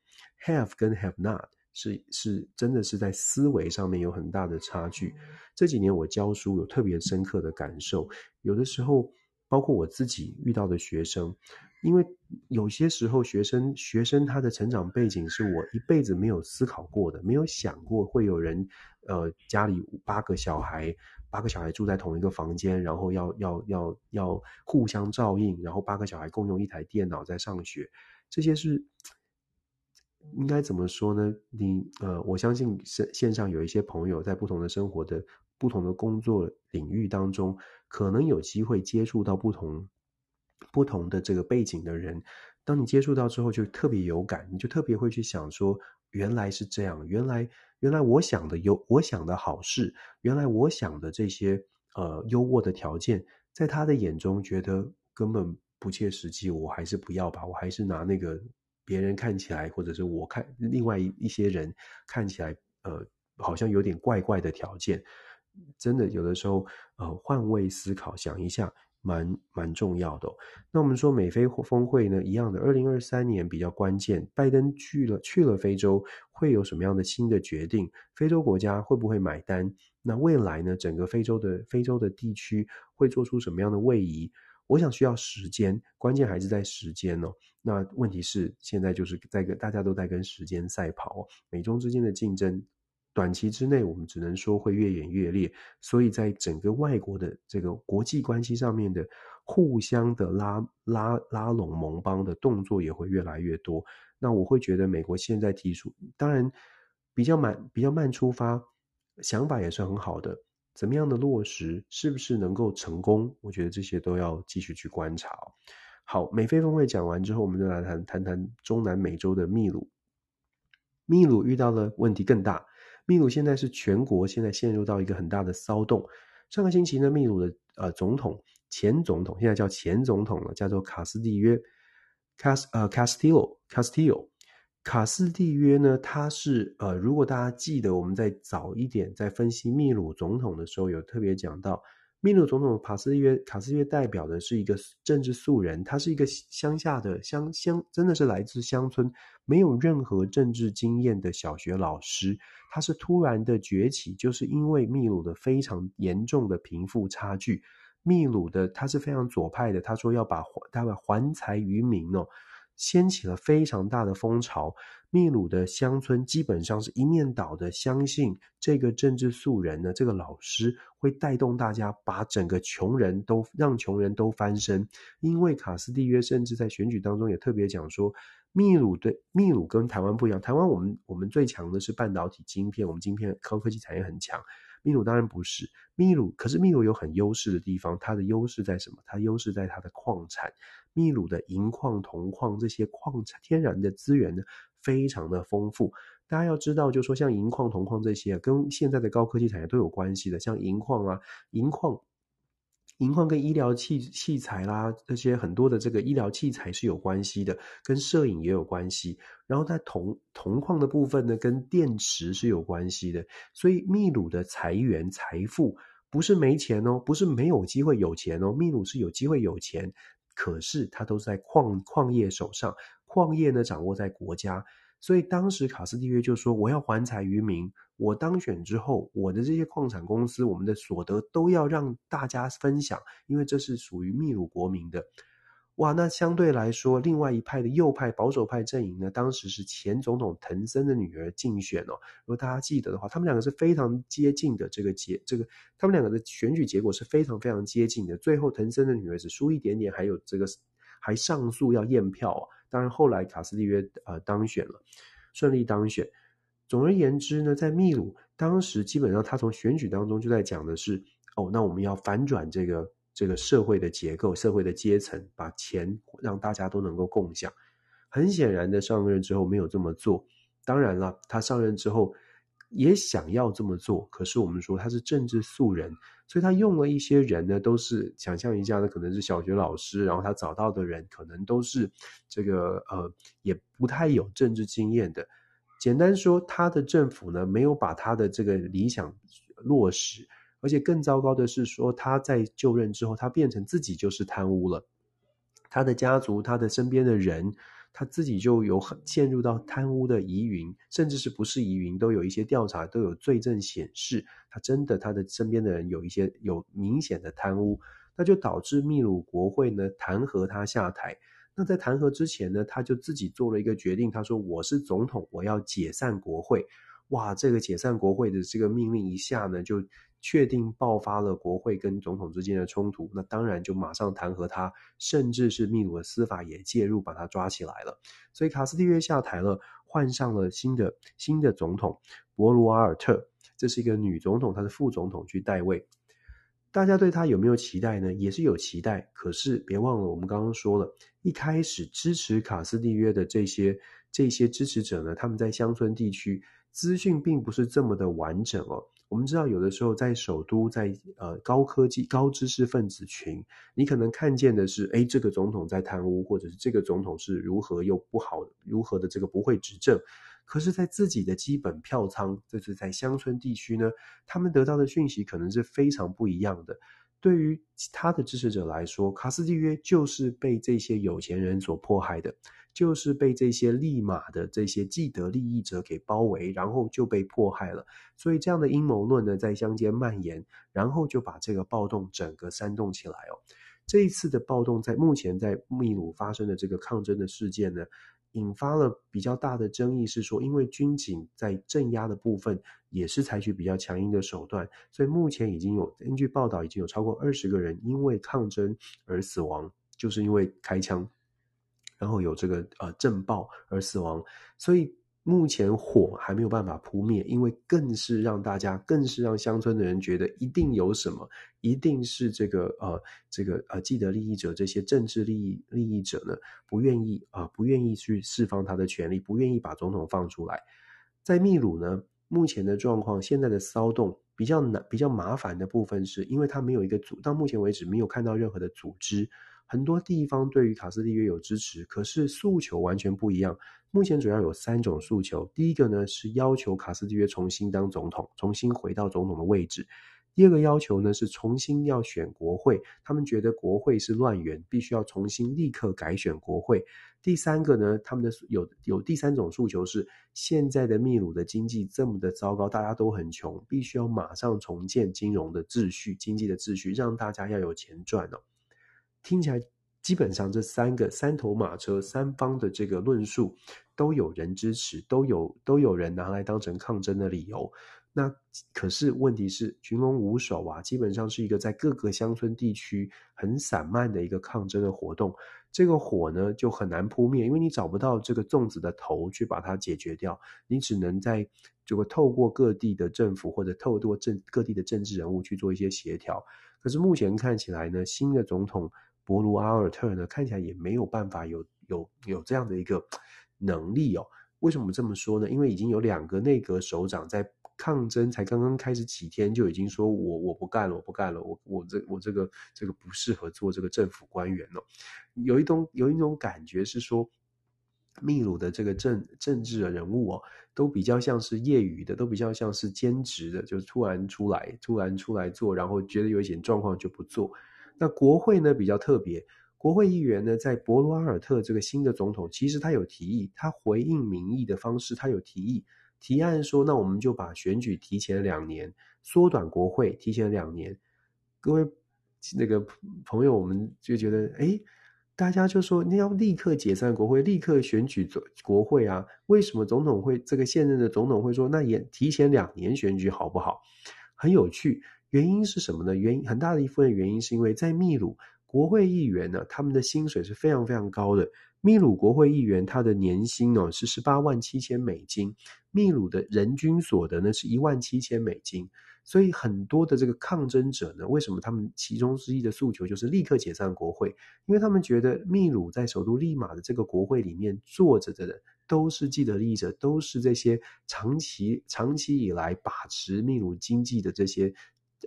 ，have 跟 have not。是是，真的是在思维上面有很大的差距。这几年我教书有特别深刻的感受，有的时候包括我自己遇到的学生，因为有些时候学生学生他的成长背景是我一辈子没有思考过的，没有想过会有人，呃，家里八个小孩，八个小孩住在同一个房间，然后要要要要互相照应，然后八个小孩共用一台电脑在上学，这些是。应该怎么说呢？你呃，我相信线线上有一些朋友在不同的生活的不同的工作领域当中，可能有机会接触到不同不同的这个背景的人。当你接触到之后，就特别有感，你就特别会去想说，原来是这样，原来原来我想的有我想的好事，原来我想的这些呃优渥的条件，在他的眼中觉得根本不切实际，我还是不要吧，我还是拿那个。别人看起来，或者是我看另外一些人看起来，呃，好像有点怪怪的条件，真的有的时候，呃，换位思考，想一下，蛮蛮重要的。那我们说美非峰会呢，一样的，二零二三年比较关键，拜登去了去了非洲，会有什么样的新的决定？非洲国家会不会买单？那未来呢，整个非洲的非洲的地区会做出什么样的位移？我想需要时间，关键还是在时间哦。那问题是，现在就是在跟大家都在跟时间赛跑，美中之间的竞争，短期之内我们只能说会越演越烈。所以在整个外国的这个国际关系上面的互相的拉拉拉拢盟邦的动作也会越来越多。那我会觉得美国现在提出，当然比较慢，比较慢出发，想法也是很好的。怎么样的落实，是不是能够成功？我觉得这些都要继续去观察。好，美菲峰会讲完之后，我们就来谈谈谈中南美洲的秘鲁。秘鲁遇到了问题更大，秘鲁现在是全国现在陷入到一个很大的骚动。上个星期呢，秘鲁的呃总统前总统现在叫前总统了，叫做卡斯蒂约，卡斯呃 Castillo Castillo。卡斯蒂约呢，他是呃，如果大家记得，我们在早一点在分析秘鲁总统的时候，有特别讲到，秘鲁总统卡斯约，卡斯约代表的是一个政治素人，他是一个乡下的乡乡，真的是来自乡村，没有任何政治经验的小学老师，他是突然的崛起，就是因为秘鲁的非常严重的贫富差距，秘鲁的他是非常左派的，他说要把他把还财于民哦。掀起了非常大的风潮，秘鲁的乡村基本上是一面倒的相信这个政治素人呢，这个老师会带动大家把整个穷人都让穷人都翻身。因为卡斯蒂约甚至在选举当中也特别讲说，秘鲁对秘鲁跟台湾不一样，台湾我们我们最强的是半导体晶片，我们晶片高科技产业很强。秘鲁当然不是秘鲁，可是秘鲁有很优势的地方，它的优势在什么？它优势在它的矿产。秘鲁的银矿、铜矿这些矿产、天然的资源呢，非常的丰富。大家要知道，就说像银矿、铜矿这些，跟现在的高科技产业都有关系的。像银矿啊，银矿。银矿跟医疗器器材啦，这些很多的这个医疗器材是有关系的，跟摄影也有关系。然后在铜铜矿的部分呢，跟电池是有关系的。所以秘鲁的财源财富不是没钱哦，不是没有机会有钱哦，秘鲁是有机会有钱，可是它都在矿矿业手上，矿业呢掌握在国家。所以当时卡斯蒂约就说：“我要还财于民。我当选之后，我的这些矿产公司，我们的所得都要让大家分享，因为这是属于秘鲁国民的。”哇，那相对来说，另外一派的右派保守派阵营呢，当时是前总统藤森的女儿竞选哦。如果大家记得的话，他们两个是非常接近的这个结，这个他们两个的选举结果是非常非常接近的。最后藤森的女儿只输一点点，还有这个还上诉要验票哦。当然，后来卡斯蒂约呃当选了，顺利当选。总而言之呢，在秘鲁当时基本上他从选举当中就在讲的是，哦，那我们要反转这个这个社会的结构、社会的阶层，把钱让大家都能够共享。很显然的，上任之后没有这么做。当然了，他上任之后也想要这么做，可是我们说他是政治素人，所以他用了一些人呢，都是想象一下呢，可能是小学老师，然后他找到的人可能都是这个呃，也不太有政治经验的。简单说，他的政府呢，没有把他的这个理想落实，而且更糟糕的是说，他在就任之后，他变成自己就是贪污了，他的家族，他的身边的人。他自己就有很陷入到贪污的疑云，甚至是不是疑云，都有一些调查都有罪证显示，他真的他的身边的人有一些有明显的贪污，那就导致秘鲁国会呢弹劾他下台。那在弹劾之前呢，他就自己做了一个决定，他说我是总统，我要解散国会。哇，这个解散国会的这个命令一下呢，就。确定爆发了国会跟总统之间的冲突，那当然就马上弹劾他，甚至是秘鲁的司法也介入把他抓起来了。所以卡斯蒂约下台了，换上了新的新的总统博卢阿尔特，这是一个女总统，她是副总统去代位。大家对她有没有期待呢？也是有期待，可是别忘了我们刚刚说了，一开始支持卡斯蒂约的这些这些支持者呢，他们在乡村地区资讯并不是这么的完整哦。我们知道，有的时候在首都，在呃高科技、高知识分子群，你可能看见的是，诶，这个总统在贪污，或者是这个总统是如何又不好，如何的这个不会执政。可是，在自己的基本票仓，这是在乡村地区呢，他们得到的讯息可能是非常不一样的。对于他的支持者来说，卡斯蒂约就是被这些有钱人所迫害的。就是被这些利马的这些既得利益者给包围，然后就被迫害了。所以这样的阴谋论呢，在乡间蔓延，然后就把这个暴动整个煽动起来哦。这一次的暴动，在目前在秘鲁发生的这个抗争的事件呢，引发了比较大的争议，是说因为军警在镇压的部分也是采取比较强硬的手段，所以目前已经有根据报道，已经有超过二十个人因为抗争而死亡，就是因为开枪。然后有这个呃震爆而死亡，所以目前火还没有办法扑灭，因为更是让大家，更是让乡村的人觉得一定有什么，一定是这个呃这个呃既得利益者这些政治利益利益者呢不愿意啊、不愿意去释放他的权利，不愿意把总统放出来。在秘鲁呢，目前的状况，现在的骚动比较难比较麻烦的部分是，因为他没有一个组，到目前为止没有看到任何的组织。很多地方对于卡斯蒂约有支持，可是诉求完全不一样。目前主要有三种诉求：第一个呢是要求卡斯蒂约重新当总统，重新回到总统的位置；第二个要求呢是重新要选国会，他们觉得国会是乱源，必须要重新立刻改选国会；第三个呢，他们的有有第三种诉求是现在的秘鲁的经济这么的糟糕，大家都很穷，必须要马上重建金融的秩序、经济的秩序，让大家要有钱赚哦。听起来基本上这三个三头马车三方的这个论述都有人支持，都有都有人拿来当成抗争的理由。那可是问题是群龙无首啊，基本上是一个在各个乡村地区很散漫的一个抗争的活动。这个火呢就很难扑灭，因为你找不到这个粽子的头去把它解决掉，你只能在这个透过各地的政府或者透过政各地的政治人物去做一些协调。可是目前看起来呢，新的总统。博卢阿尔特呢，看起来也没有办法有有有这样的一个能力哦。为什么这么说呢？因为已经有两个内阁首长在抗争，才刚刚开始几天就已经说我我不干了，我不干了，我我这我这个这个不适合做这个政府官员了。有一种有一种感觉是说，秘鲁的这个政政治的人物哦，都比较像是业余的，都比较像是兼职的，就突然出来，突然出来做，然后觉得有一点状况就不做。那国会呢比较特别，国会议员呢在博罗阿尔特这个新的总统，其实他有提议，他回应民意的方式，他有提议提案说，那我们就把选举提前两年，缩短国会提前两年。各位那个朋友，我们就觉得，哎，大家就说你要立刻解散国会，立刻选举总国会啊？为什么总统会这个现任的总统会说，那也提前两年选举好不好？很有趣。原因是什么呢？原因很大的一部分原因是因为在秘鲁国会议员呢，他们的薪水是非常非常高的。秘鲁国会议员他的年薪哦是十八万七千美金，秘鲁的人均所得呢是一万七千美金。所以很多的这个抗争者呢，为什么他们其中之一的诉求就是立刻解散国会？因为他们觉得秘鲁在首都利马的这个国会里面坐着的人都是既得利益者，都是这些长期长期以来把持秘鲁经济的这些。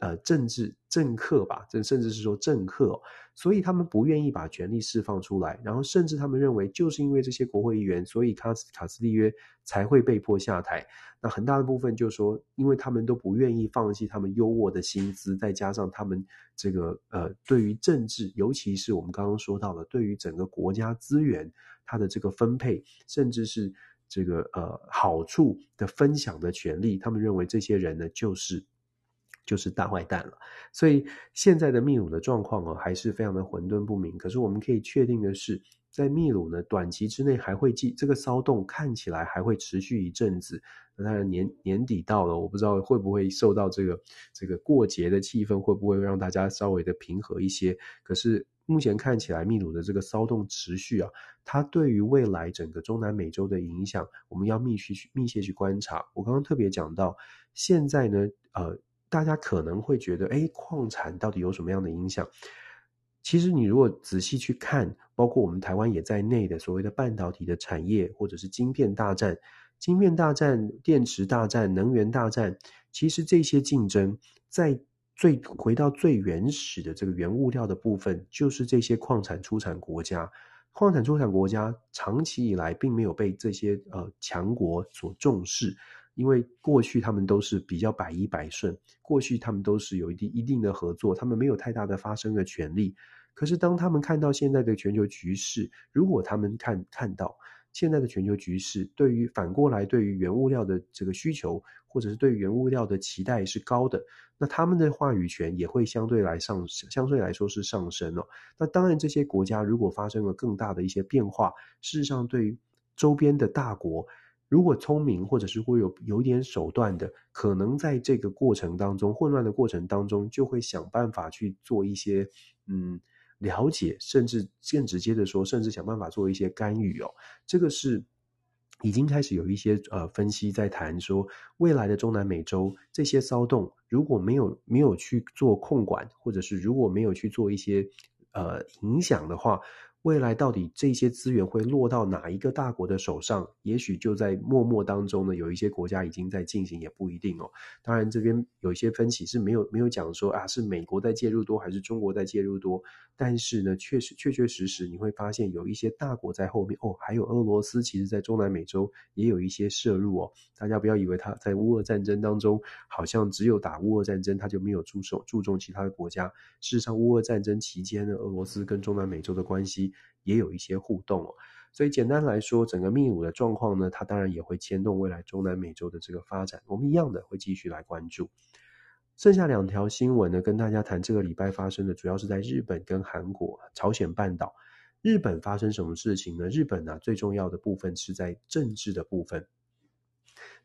呃政治政客吧，甚甚至是说政客，所以他们不愿意把权力释放出来，然后甚至他们认为就是因为这些国会议员，所以卡斯卡斯蒂约才会被迫下台。那很大的部分就是说，因为他们都不愿意放弃他们优渥的薪资，再加上他们这个呃对于政治，尤其是我们刚刚说到的，对于整个国家资源它的这个分配，甚至是。这个呃好处的分享的权利，他们认为这些人呢就是就是大坏蛋了。所以现在的秘鲁的状况哦还是非常的混沌不明。可是我们可以确定的是，在秘鲁呢短期之内还会继这个骚动看起来还会持续一阵子。那当然年年底到了，我不知道会不会受到这个这个过节的气氛会不会让大家稍微的平和一些。可是。目前看起来，秘鲁的这个骚动持续啊，它对于未来整个中南美洲的影响，我们要密切去密切去观察。我刚刚特别讲到，现在呢，呃，大家可能会觉得，诶，矿产到底有什么样的影响？其实你如果仔细去看，包括我们台湾也在内的所谓的半导体的产业，或者是晶片大战、晶片大战、电池大战、能源大战，其实这些竞争在。最回到最原始的这个原物料的部分，就是这些矿产出产国家。矿产出产国家长期以来并没有被这些呃强国所重视，因为过去他们都是比较百依百顺，过去他们都是有一定一定的合作，他们没有太大的发声的权利。可是当他们看到现在的全球局势，如果他们看看到。现在的全球局势，对于反过来，对于原物料的这个需求，或者是对于原物料的期待是高的，那他们的话语权也会相对来上，相对来说是上升哦。那当然，这些国家如果发生了更大的一些变化，事实上，对于周边的大国，如果聪明或者是会有有点手段的，可能在这个过程当中，混乱的过程当中，就会想办法去做一些，嗯。了解，甚至更直接的说，甚至想办法做一些干预哦。这个是已经开始有一些呃分析在谈说，未来的中南美洲这些骚动，如果没有没有去做控管，或者是如果没有去做一些呃影响的话。未来到底这些资源会落到哪一个大国的手上？也许就在默默当中呢，有一些国家已经在进行，也不一定哦。当然，这边有一些分歧是没有没有讲说啊，是美国在介入多还是中国在介入多。但是呢，确实确确实实你会发现有一些大国在后面哦，还有俄罗斯，其实在中南美洲也有一些涉入哦。大家不要以为他在乌俄战争当中好像只有打乌俄战争，他就没有出手注重其他的国家。事实上，乌俄战争期间呢，俄罗斯跟中南美洲的关系。也有一些互动哦，所以简单来说，整个秘鲁的状况呢，它当然也会牵动未来中南美洲的这个发展。我们一样的会继续来关注。剩下两条新闻呢，跟大家谈这个礼拜发生的，主要是在日本跟韩国、朝鲜半岛。日本发生什么事情呢？日本呢，最重要的部分是在政治的部分。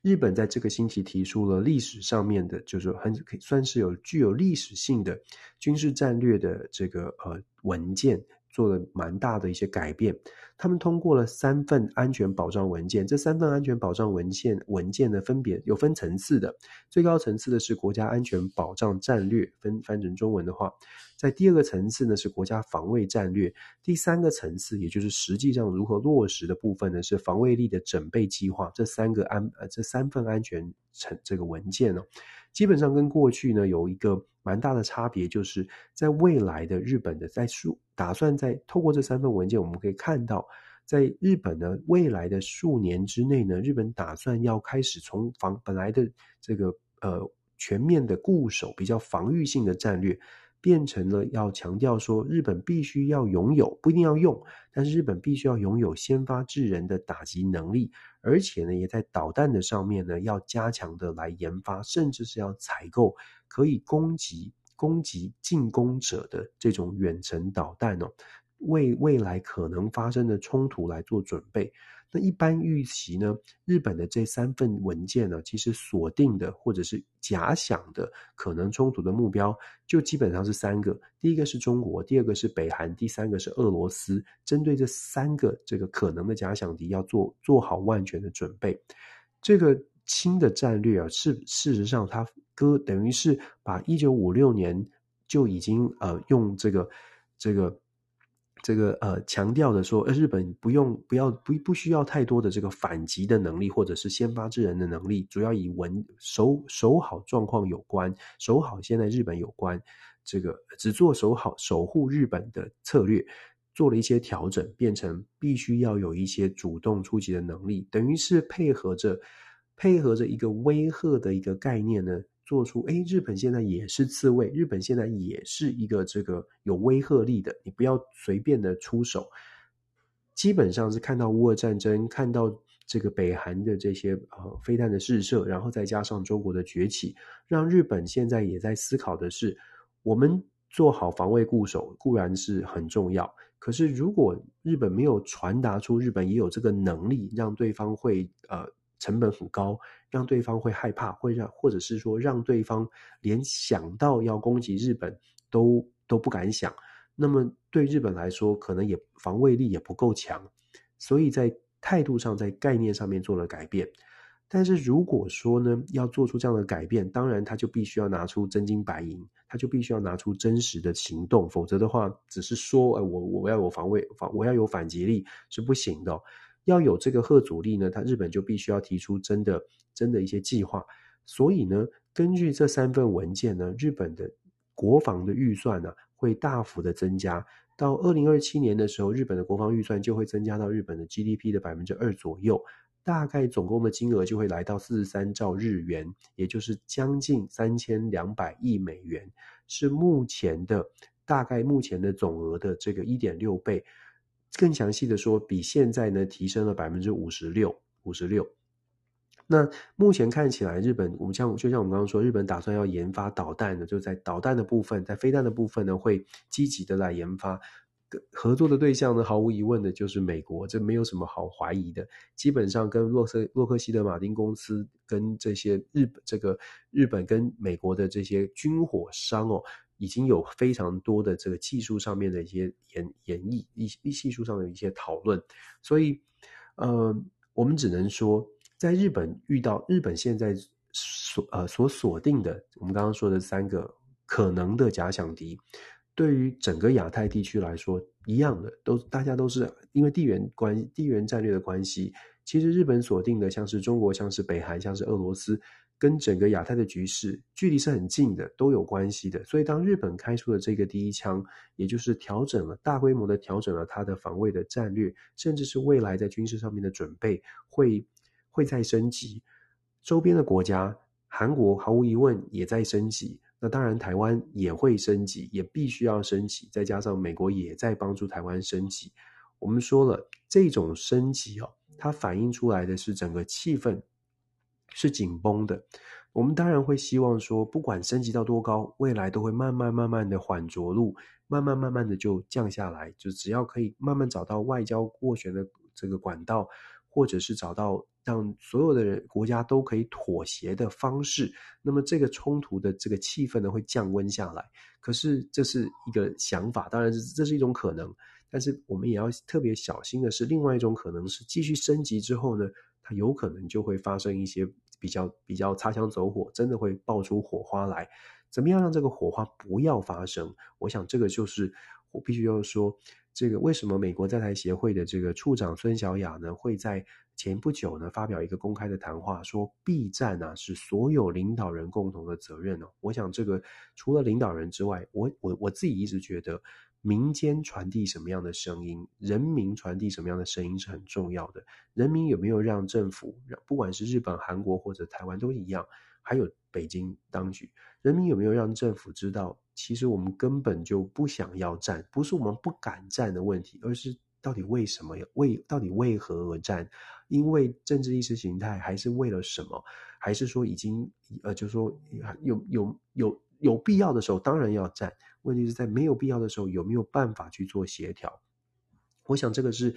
日本在这个星期提出了历史上面的，就是很算是有具有历史性的军事战略的这个呃文件。做了蛮大的一些改变，他们通过了三份安全保障文件。这三份安全保障文件文件呢，分别有分层次的。最高层次的是国家安全保障战略，分翻成中文的话，在第二个层次呢是国家防卫战略，第三个层次也就是实际上如何落实的部分呢是防卫力的整备计划。这三个安呃这三份安全成这个文件呢、基本上跟过去呢有一个蛮大的差别，就是在未来的日本的在数打算在透过这三份文件，我们可以看到，在日本呢未来的数年之内呢，日本打算要开始从防本来的这个呃全面的固守比较防御性的战略。变成了要强调说，日本必须要拥有，不一定要用，但是日本必须要拥有先发制人的打击能力，而且呢，也在导弹的上面呢，要加强的来研发，甚至是要采购可以攻击攻击进攻者的这种远程导弹哦，为未来可能发生的冲突来做准备。那一般预期呢，日本的这三份文件呢，其实锁定的或者是假想的可能冲突的目标，就基本上是三个：第一个是中国，第二个是北韩，第三个是俄罗斯。针对这三个这个可能的假想敌，要做做好万全的准备。这个新的战略啊，是事实上它哥等于是把一九五六年就已经呃用这个这个。这个呃强调的说，呃，日本不用不要不不需要太多的这个反击的能力，或者是先发制人的能力，主要以稳守守好状况有关，守好现在日本有关，这个只做守好守护日本的策略，做了一些调整，变成必须要有一些主动出击的能力，等于是配合着配合着一个威吓的一个概念呢。做出诶，日本现在也是刺猬，日本现在也是一个这个有威慑力的，你不要随便的出手。基本上是看到乌俄战争，看到这个北韩的这些呃飞弹的试射，然后再加上中国的崛起，让日本现在也在思考的是，我们做好防卫固守固然是很重要，可是如果日本没有传达出日本也有这个能力，让对方会呃。成本很高，让对方会害怕，会让或者是说让对方连想到要攻击日本都都不敢想。那么对日本来说，可能也防卫力也不够强，所以在态度上，在概念上面做了改变。但是如果说呢，要做出这样的改变，当然他就必须要拿出真金白银，他就必须要拿出真实的行动，否则的话，只是说，呃，我我要有防卫防，我要有反击力是不行的。要有这个吓阻力呢，他日本就必须要提出真的、真的一些计划。所以呢，根据这三份文件呢，日本的国防的预算呢会大幅的增加。到二零二七年的时候，日本的国防预算就会增加到日本的 GDP 的百分之二左右，大概总共的金额就会来到四十三兆日元，也就是将近三千两百亿美元，是目前的大概目前的总额的这个一点六倍。更详细的说，比现在呢提升了百分之五十六，五十六。那目前看起来，日本我们像就像我们刚刚说，日本打算要研发导弹的，就在导弹的部分，在飞弹的部分呢，会积极的来研发。合作的对象呢，毫无疑问的就是美国，这没有什么好怀疑的。基本上跟洛克洛克希德马丁公司跟这些日本这个日本跟美国的这些军火商哦。已经有非常多的这个技术上面的一些演演绎，一一技术上的一些讨论，所以，呃，我们只能说，在日本遇到日本现在所呃所锁定的，我们刚刚说的三个可能的假想敌，对于整个亚太地区来说，一样的，都大家都是因为地缘关地缘战略的关系，其实日本锁定的像是中国，像是北韩，像是俄罗斯。跟整个亚太的局势距离是很近的，都有关系的。所以，当日本开出了这个第一枪，也就是调整了大规模的调整了它的防卫的战略，甚至是未来在军事上面的准备，会会再升级。周边的国家，韩国毫无疑问也在升级。那当然，台湾也会升级，也必须要升级。再加上美国也在帮助台湾升级。我们说了，这种升级哦，它反映出来的是整个气氛。是紧绷的，我们当然会希望说，不管升级到多高，未来都会慢慢慢慢的缓着陆，慢慢慢慢的就降下来。就只要可以慢慢找到外交斡旋的这个管道，或者是找到让所有的人国家都可以妥协的方式，那么这个冲突的这个气氛呢，会降温下来。可是这是一个想法，当然这这是一种可能，但是我们也要特别小心的是，另外一种可能是继续升级之后呢，它有可能就会发生一些。比较比较擦枪走火，真的会爆出火花来。怎么样让这个火花不要发生？我想这个就是我必须要说，这个为什么美国在台协会的这个处长孙小雅呢，会在前不久呢发表一个公开的谈话，说避战啊是所有领导人共同的责任哦。我想这个除了领导人之外，我我我自己一直觉得。民间传递什么样的声音，人民传递什么样的声音是很重要的。人民有没有让政府，不管是日本、韩国或者台湾都一样，还有北京当局，人民有没有让政府知道，其实我们根本就不想要战，不是我们不敢战的问题，而是到底为什么，为到底为何而战？因为政治意识形态，还是为了什么？还是说已经呃，就是说有有有有必要的时候，当然要战。问题是在没有必要的时候，有没有办法去做协调？我想这个是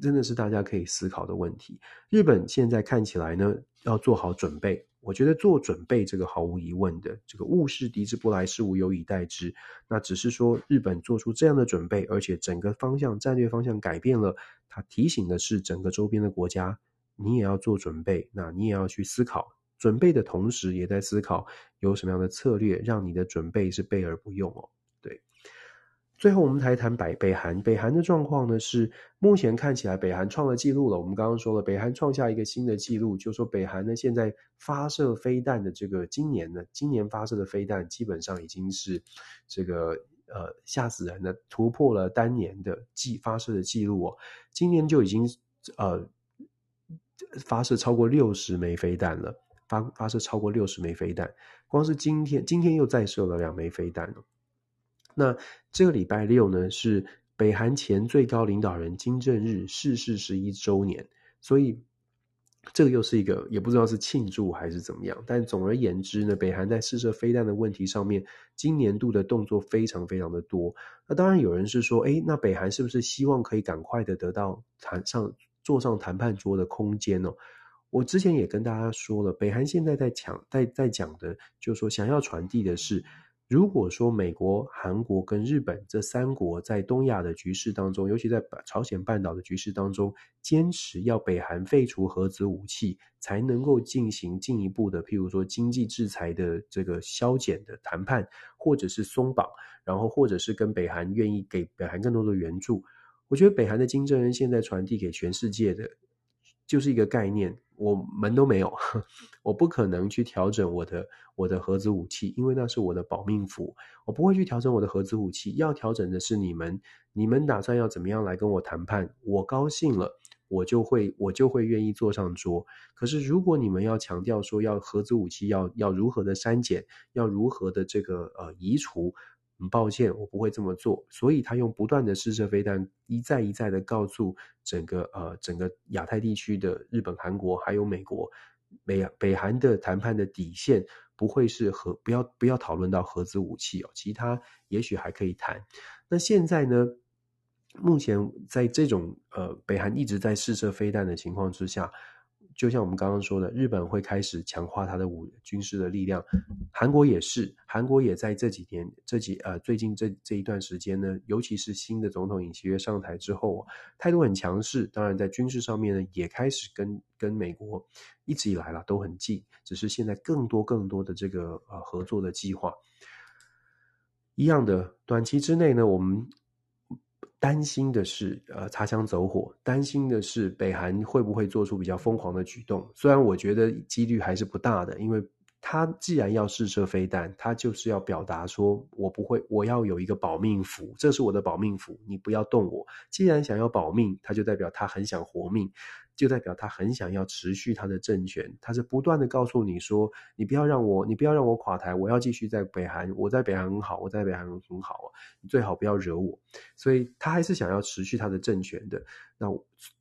真的是大家可以思考的问题。日本现在看起来呢，要做好准备。我觉得做准备这个毫无疑问的，这个物是敌之不来，事无有以待之。那只是说日本做出这样的准备，而且整个方向战略方向改变了。它提醒的是整个周边的国家，你也要做准备，那你也要去思考。准备的同时，也在思考有什么样的策略，让你的准备是备而不用哦。最后，我们谈一谈北北韩。北韩的状况呢，是目前看起来北韩创了纪录了。我们刚刚说了，北韩创下一个新的纪录，就是说北韩呢现在发射飞弹的这个今年呢，今年发射的飞弹基本上已经是这个呃吓死人的，突破了单年的记发射的记录哦。今年就已经呃发射超过六十枚飞弹了，发发射超过六十枚飞弹，光是今天今天又再射了两枚飞弹了。那这个礼拜六呢，是北韩前最高领导人金正日逝世十一周年，所以这个又是一个也不知道是庆祝还是怎么样。但总而言之呢，北韩在试射飞弹的问题上面，今年度的动作非常非常的多。那当然有人是说，诶，那北韩是不是希望可以赶快的得到谈上坐上谈判桌的空间呢？我之前也跟大家说了，北韩现在在讲在在讲的，就是说想要传递的是。如果说美国、韩国跟日本这三国在东亚的局势当中，尤其在朝鲜半岛的局势当中，坚持要北韩废除核子武器，才能够进行进一步的，譬如说经济制裁的这个削减的谈判，或者是松绑，然后或者是跟北韩愿意给北韩更多的援助，我觉得北韩的金正恩现在传递给全世界的。就是一个概念，我门都没有，我不可能去调整我的我的核子武器，因为那是我的保命符，我不会去调整我的核子武器。要调整的是你们，你们打算要怎么样来跟我谈判？我高兴了，我就会我就会愿意坐上桌。可是如果你们要强调说要核子武器要要如何的删减，要如何的这个呃移除。很抱歉，我不会这么做。所以他用不断的试射飞弹，一再一再的告诉整个呃整个亚太地区的日本、韩国还有美国，北北韩的谈判的底线不会是核，不要不要讨论到核子武器哦，其他也许还可以谈。那现在呢？目前在这种呃北韩一直在试射飞弹的情况之下。就像我们刚刚说的，日本会开始强化它的武军事的力量，韩国也是，韩国也在这几年、这几呃最近这这一段时间呢，尤其是新的总统尹锡悦上台之后，态度很强势。当然，在军事上面呢，也开始跟跟美国一直以来啦都很近，只是现在更多更多的这个呃合作的计划。一样的，短期之内呢，我们。担心的是，呃，擦枪走火；担心的是，北韩会不会做出比较疯狂的举动？虽然我觉得几率还是不大的，因为他既然要试射飞弹，他就是要表达说，我不会，我要有一个保命符，这是我的保命符，你不要动我。既然想要保命，他就代表他很想活命。就代表他很想要持续他的政权，他是不断的告诉你说，你不要让我，你不要让我垮台，我要继续在北韩，我在北韩很好，我在北韩很好，你最好不要惹我。所以他还是想要持续他的政权的。那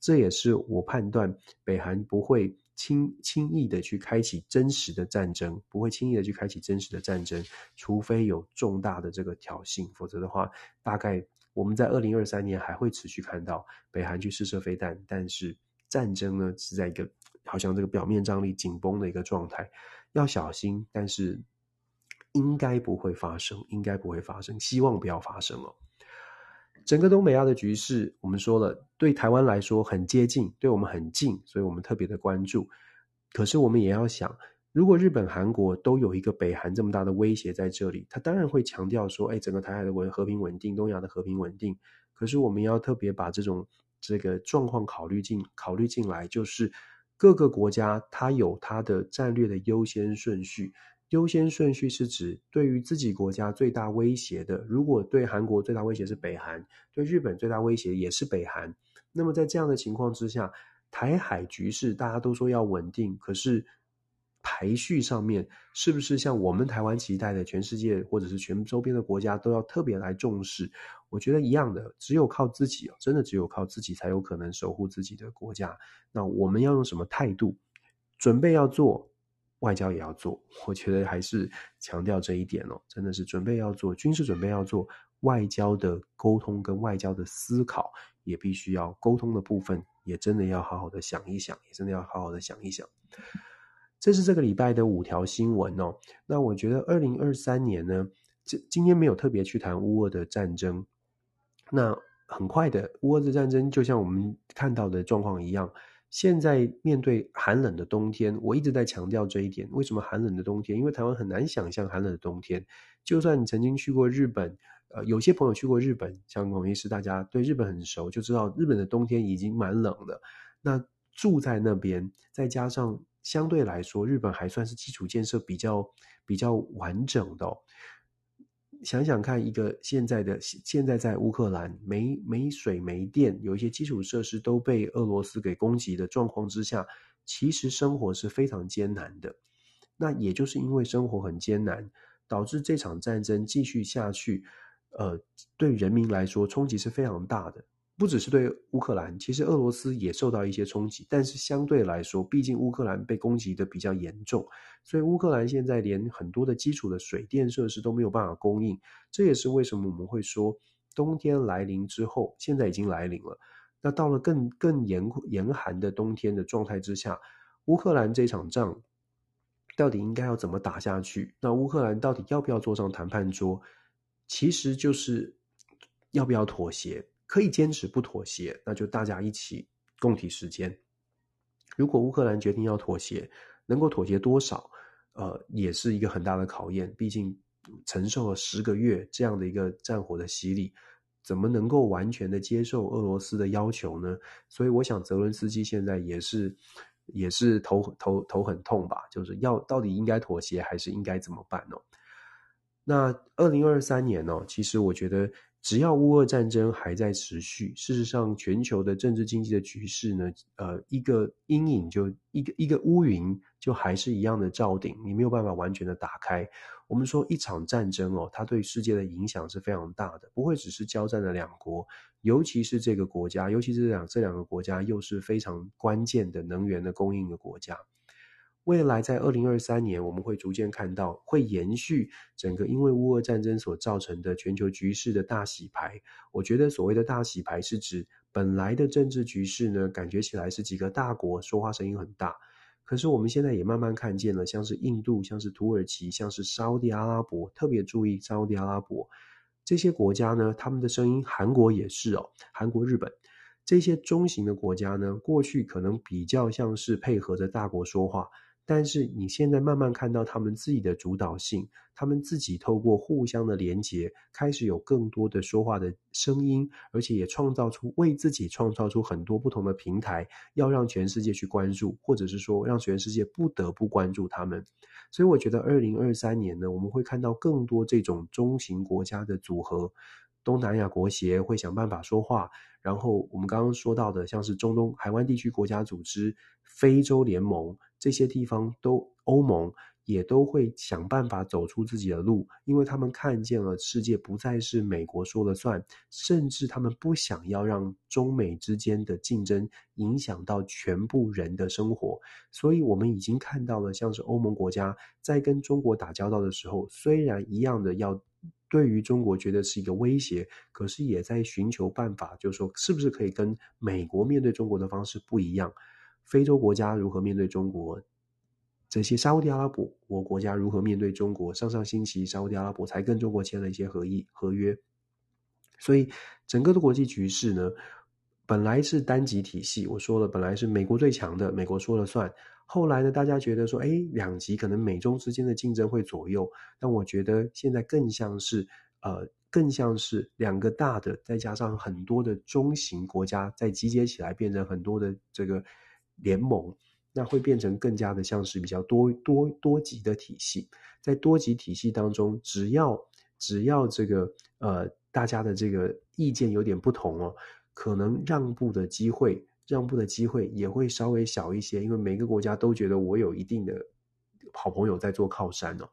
这也是我判断北韩不会轻轻易的去开启真实的战争，不会轻易的去开启真实的战争，除非有重大的这个挑衅，否则的话，大概我们在二零二三年还会持续看到北韩去试射飞弹，但是。战争呢是在一个好像这个表面张力紧绷的一个状态，要小心，但是应该不会发生，应该不会发生，希望不要发生哦。整个东北亚的局势，我们说了，对台湾来说很接近，对我们很近，所以我们特别的关注。可是我们也要想，如果日本、韩国都有一个北韩这么大的威胁在这里，他当然会强调说，哎，整个台海的稳和平稳定，东亚的和平稳定。可是我们要特别把这种。这个状况考虑进考虑进来，就是各个国家它有它的战略的优先顺序。优先顺序是指对于自己国家最大威胁的，如果对韩国最大威胁是北韩，对日本最大威胁也是北韩。那么在这样的情况之下，台海局势大家都说要稳定，可是。排序上面是不是像我们台湾期待的，全世界或者是全周边的国家都要特别来重视？我觉得一样的，只有靠自己，真的只有靠自己才有可能守护自己的国家。那我们要用什么态度？准备要做，外交也要做。我觉得还是强调这一点哦，真的是准备要做，军事准备要做，外交的沟通跟外交的思考也必须要沟通的部分，也真的要好好的想一想，也真的要好好的想一想。这是这个礼拜的五条新闻哦。那我觉得二零二三年呢，今今天没有特别去谈乌俄的战争。那很快的，乌俄的战争就像我们看到的状况一样。现在面对寒冷的冬天，我一直在强调这一点。为什么寒冷的冬天？因为台湾很难想象寒冷的冬天。就算你曾经去过日本，呃，有些朋友去过日本，像孔医师，大家对日本很熟，就知道日本的冬天已经蛮冷的。那住在那边，再加上相对来说，日本还算是基础建设比较比较完整的。想想看，一个现在的现在在乌克兰没没水没电，有一些基础设施都被俄罗斯给攻击的状况之下，其实生活是非常艰难的。那也就是因为生活很艰难，导致这场战争继续下去，呃，对人民来说冲击是非常大的。不只是对乌克兰，其实俄罗斯也受到一些冲击，但是相对来说，毕竟乌克兰被攻击的比较严重，所以乌克兰现在连很多的基础的水电设施都没有办法供应。这也是为什么我们会说，冬天来临之后，现在已经来临了。那到了更更严严寒的冬天的状态之下，乌克兰这场仗到底应该要怎么打下去？那乌克兰到底要不要坐上谈判桌？其实就是要不要妥协。可以坚持不妥协，那就大家一起共体时间。如果乌克兰决定要妥协，能够妥协多少？呃，也是一个很大的考验。毕竟承受了十个月这样的一个战火的洗礼，怎么能够完全的接受俄罗斯的要求呢？所以，我想泽伦斯基现在也是也是头头头很痛吧？就是要到底应该妥协，还是应该怎么办呢？那二零二三年呢？其实我觉得。只要乌俄战争还在持续，事实上，全球的政治经济的局势呢，呃，一个阴影就一个一个乌云就还是一样的罩顶，你没有办法完全的打开。我们说一场战争哦，它对世界的影响是非常大的，不会只是交战的两国，尤其是这个国家，尤其是这两这两个国家又是非常关键的能源的供应的国家。未来在二零二三年，我们会逐渐看到，会延续整个因为乌俄战争所造成的全球局势的大洗牌。我觉得所谓的大洗牌，是指本来的政治局势呢，感觉起来是几个大国说话声音很大，可是我们现在也慢慢看见了，像是印度、像是土耳其、像是沙乌地阿拉伯，特别注意沙乌地阿拉伯这些国家呢，他们的声音，韩国也是哦，韩国、日本这些中型的国家呢，过去可能比较像是配合着大国说话。但是你现在慢慢看到他们自己的主导性，他们自己透过互相的连接，开始有更多的说话的声音，而且也创造出为自己创造出很多不同的平台，要让全世界去关注，或者是说让全世界不得不关注他们。所以我觉得二零二三年呢，我们会看到更多这种中型国家的组合，东南亚国协会想办法说话，然后我们刚刚说到的，像是中东海湾地区国家组织、非洲联盟。这些地方都，欧盟也都会想办法走出自己的路，因为他们看见了世界不再是美国说了算，甚至他们不想要让中美之间的竞争影响到全部人的生活。所以，我们已经看到了，像是欧盟国家在跟中国打交道的时候，虽然一样的要对于中国觉得是一个威胁，可是也在寻求办法，就是说是不是可以跟美国面对中国的方式不一样。非洲国家如何面对中国？这些沙乌地阿拉伯我国家如何面对中国？上上星期，沙乌地阿拉伯才跟中国签了一些合议合约。所以，整个的国际局势呢，本来是单极体系。我说了，本来是美国最强的，美国说了算。后来呢，大家觉得说，哎，两极可能美中之间的竞争会左右。但我觉得现在更像是，呃，更像是两个大的，再加上很多的中型国家再集结起来，变成很多的这个。联盟，那会变成更加的像是比较多多多极的体系，在多级体系当中，只要只要这个呃大家的这个意见有点不同哦，可能让步的机会让步的机会也会稍微小一些，因为每个国家都觉得我有一定的好朋友在做靠山哦，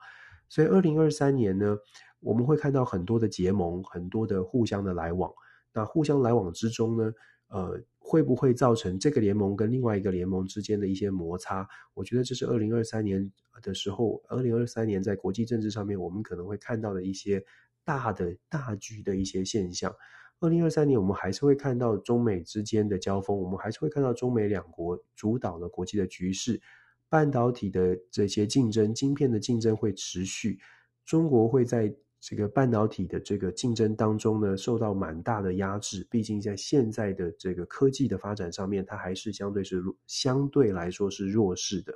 所以二零二三年呢，我们会看到很多的结盟，很多的互相的来往，那互相来往之中呢，呃。会不会造成这个联盟跟另外一个联盟之间的一些摩擦？我觉得这是二零二三年的时候，二零二三年在国际政治上面，我们可能会看到的一些大的大局的一些现象。二零二三年，我们还是会看到中美之间的交锋，我们还是会看到中美两国主导的国际的局势，半导体的这些竞争，晶片的竞争会持续，中国会在。这个半导体的这个竞争当中呢，受到蛮大的压制。毕竟在现在的这个科技的发展上面，它还是相对是相对来说是弱势的。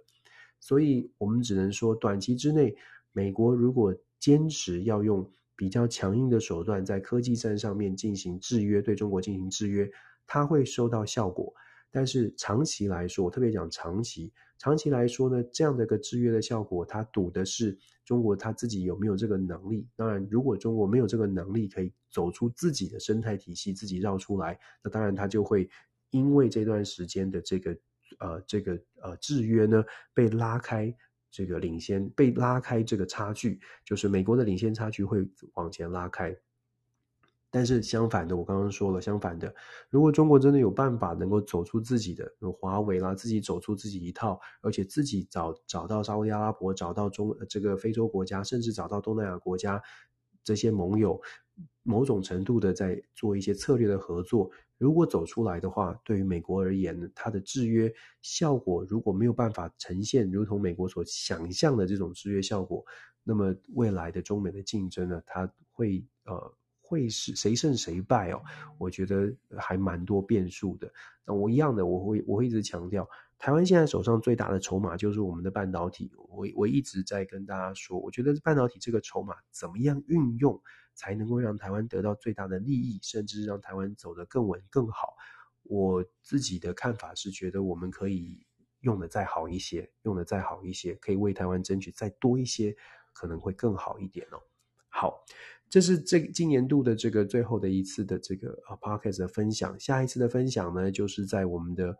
所以，我们只能说，短期之内，美国如果坚持要用比较强硬的手段，在科技战上面进行制约，对中国进行制约，它会收到效果。但是长期来说，我特别讲长期，长期来说呢，这样的一个制约的效果，它赌的是中国它自己有没有这个能力。当然，如果中国没有这个能力，可以走出自己的生态体系，自己绕出来，那当然它就会因为这段时间的这个呃这个呃制约呢，被拉开这个领先，被拉开这个差距，就是美国的领先差距会往前拉开。但是相反的，我刚刚说了，相反的，如果中国真的有办法能够走出自己的，有华为啦，自己走出自己一套，而且自己找找到沙乌地阿拉伯，找到中这个非洲国家，甚至找到东南亚国家这些盟友，某种程度的在做一些策略的合作，如果走出来的话，对于美国而言，它的制约效果如果没有办法呈现如同美国所想象的这种制约效果，那么未来的中美的竞争呢，它会呃。会是谁胜谁败哦？我觉得还蛮多变数的。那我一样的，我会我会一直强调，台湾现在手上最大的筹码就是我们的半导体。我我一直在跟大家说，我觉得半导体这个筹码怎么样运用，才能够让台湾得到最大的利益，甚至让台湾走得更稳更好。我自己的看法是，觉得我们可以用得再好一些，用得再好一些，可以为台湾争取再多一些，可能会更好一点哦。好。这是这今年度的这个最后的一次的这个呃 Podcast 的分享。下一次的分享呢，就是在我们的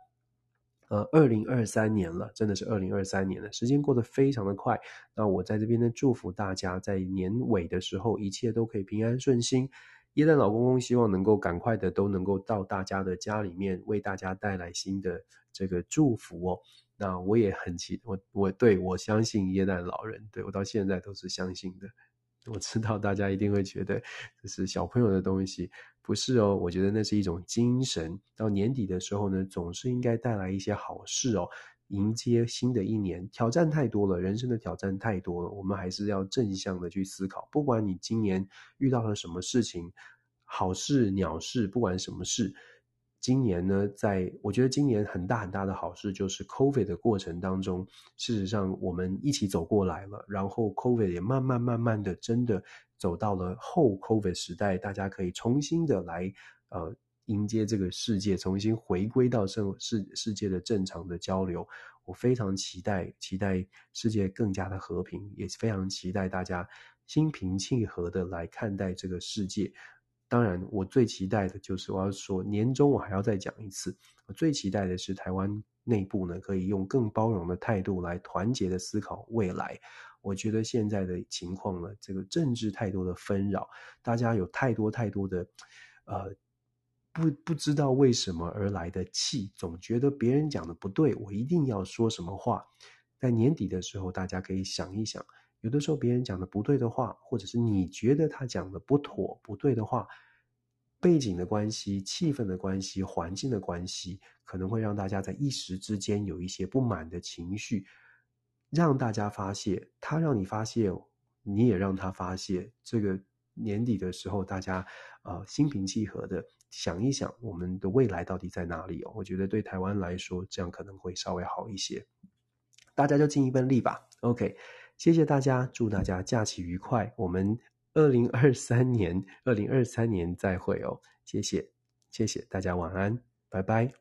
呃二零二三年了，真的是二零二三年了，时间过得非常的快。那我在这边呢，祝福大家在年尾的时候，一切都可以平安顺心。耶诞老公公希望能够赶快的都能够到大家的家里面，为大家带来新的这个祝福哦。那我也很期，我我对我相信耶诞老人，对我到现在都是相信的。我知道大家一定会觉得这是小朋友的东西，不是哦。我觉得那是一种精神。到年底的时候呢，总是应该带来一些好事哦，迎接新的一年。挑战太多了，人生的挑战太多了，我们还是要正向的去思考。不管你今年遇到了什么事情，好事、鸟事，不管什么事。今年呢，在我觉得今年很大很大的好事就是 COVID 的过程当中，事实上我们一起走过来了，然后 COVID 也慢慢慢慢的真的走到了后 COVID 时代，大家可以重新的来呃迎接这个世界，重新回归到世世世界的正常的交流。我非常期待，期待世界更加的和平，也非常期待大家心平气和的来看待这个世界。当然，我最期待的就是我要说，年终我还要再讲一次。我最期待的是台湾内部呢，可以用更包容的态度来团结的思考未来。我觉得现在的情况呢，这个政治太多的纷扰，大家有太多太多的，呃，不不知道为什么而来的气，总觉得别人讲的不对，我一定要说什么话。在年底的时候，大家可以想一想。有的时候别人讲的不对的话，或者是你觉得他讲的不妥不对的话，背景的关系、气氛的关系、环境的关系，可能会让大家在一时之间有一些不满的情绪，让大家发泄，他让你发泄，你也让他发泄。这个年底的时候，大家呃心平气和的想一想，我们的未来到底在哪里哦？我觉得对台湾来说，这样可能会稍微好一些。大家就尽一份力吧。OK。谢谢大家，祝大家假期愉快。我们二零二三年，二零二三年再会哦。谢谢，谢谢大家，晚安，拜拜。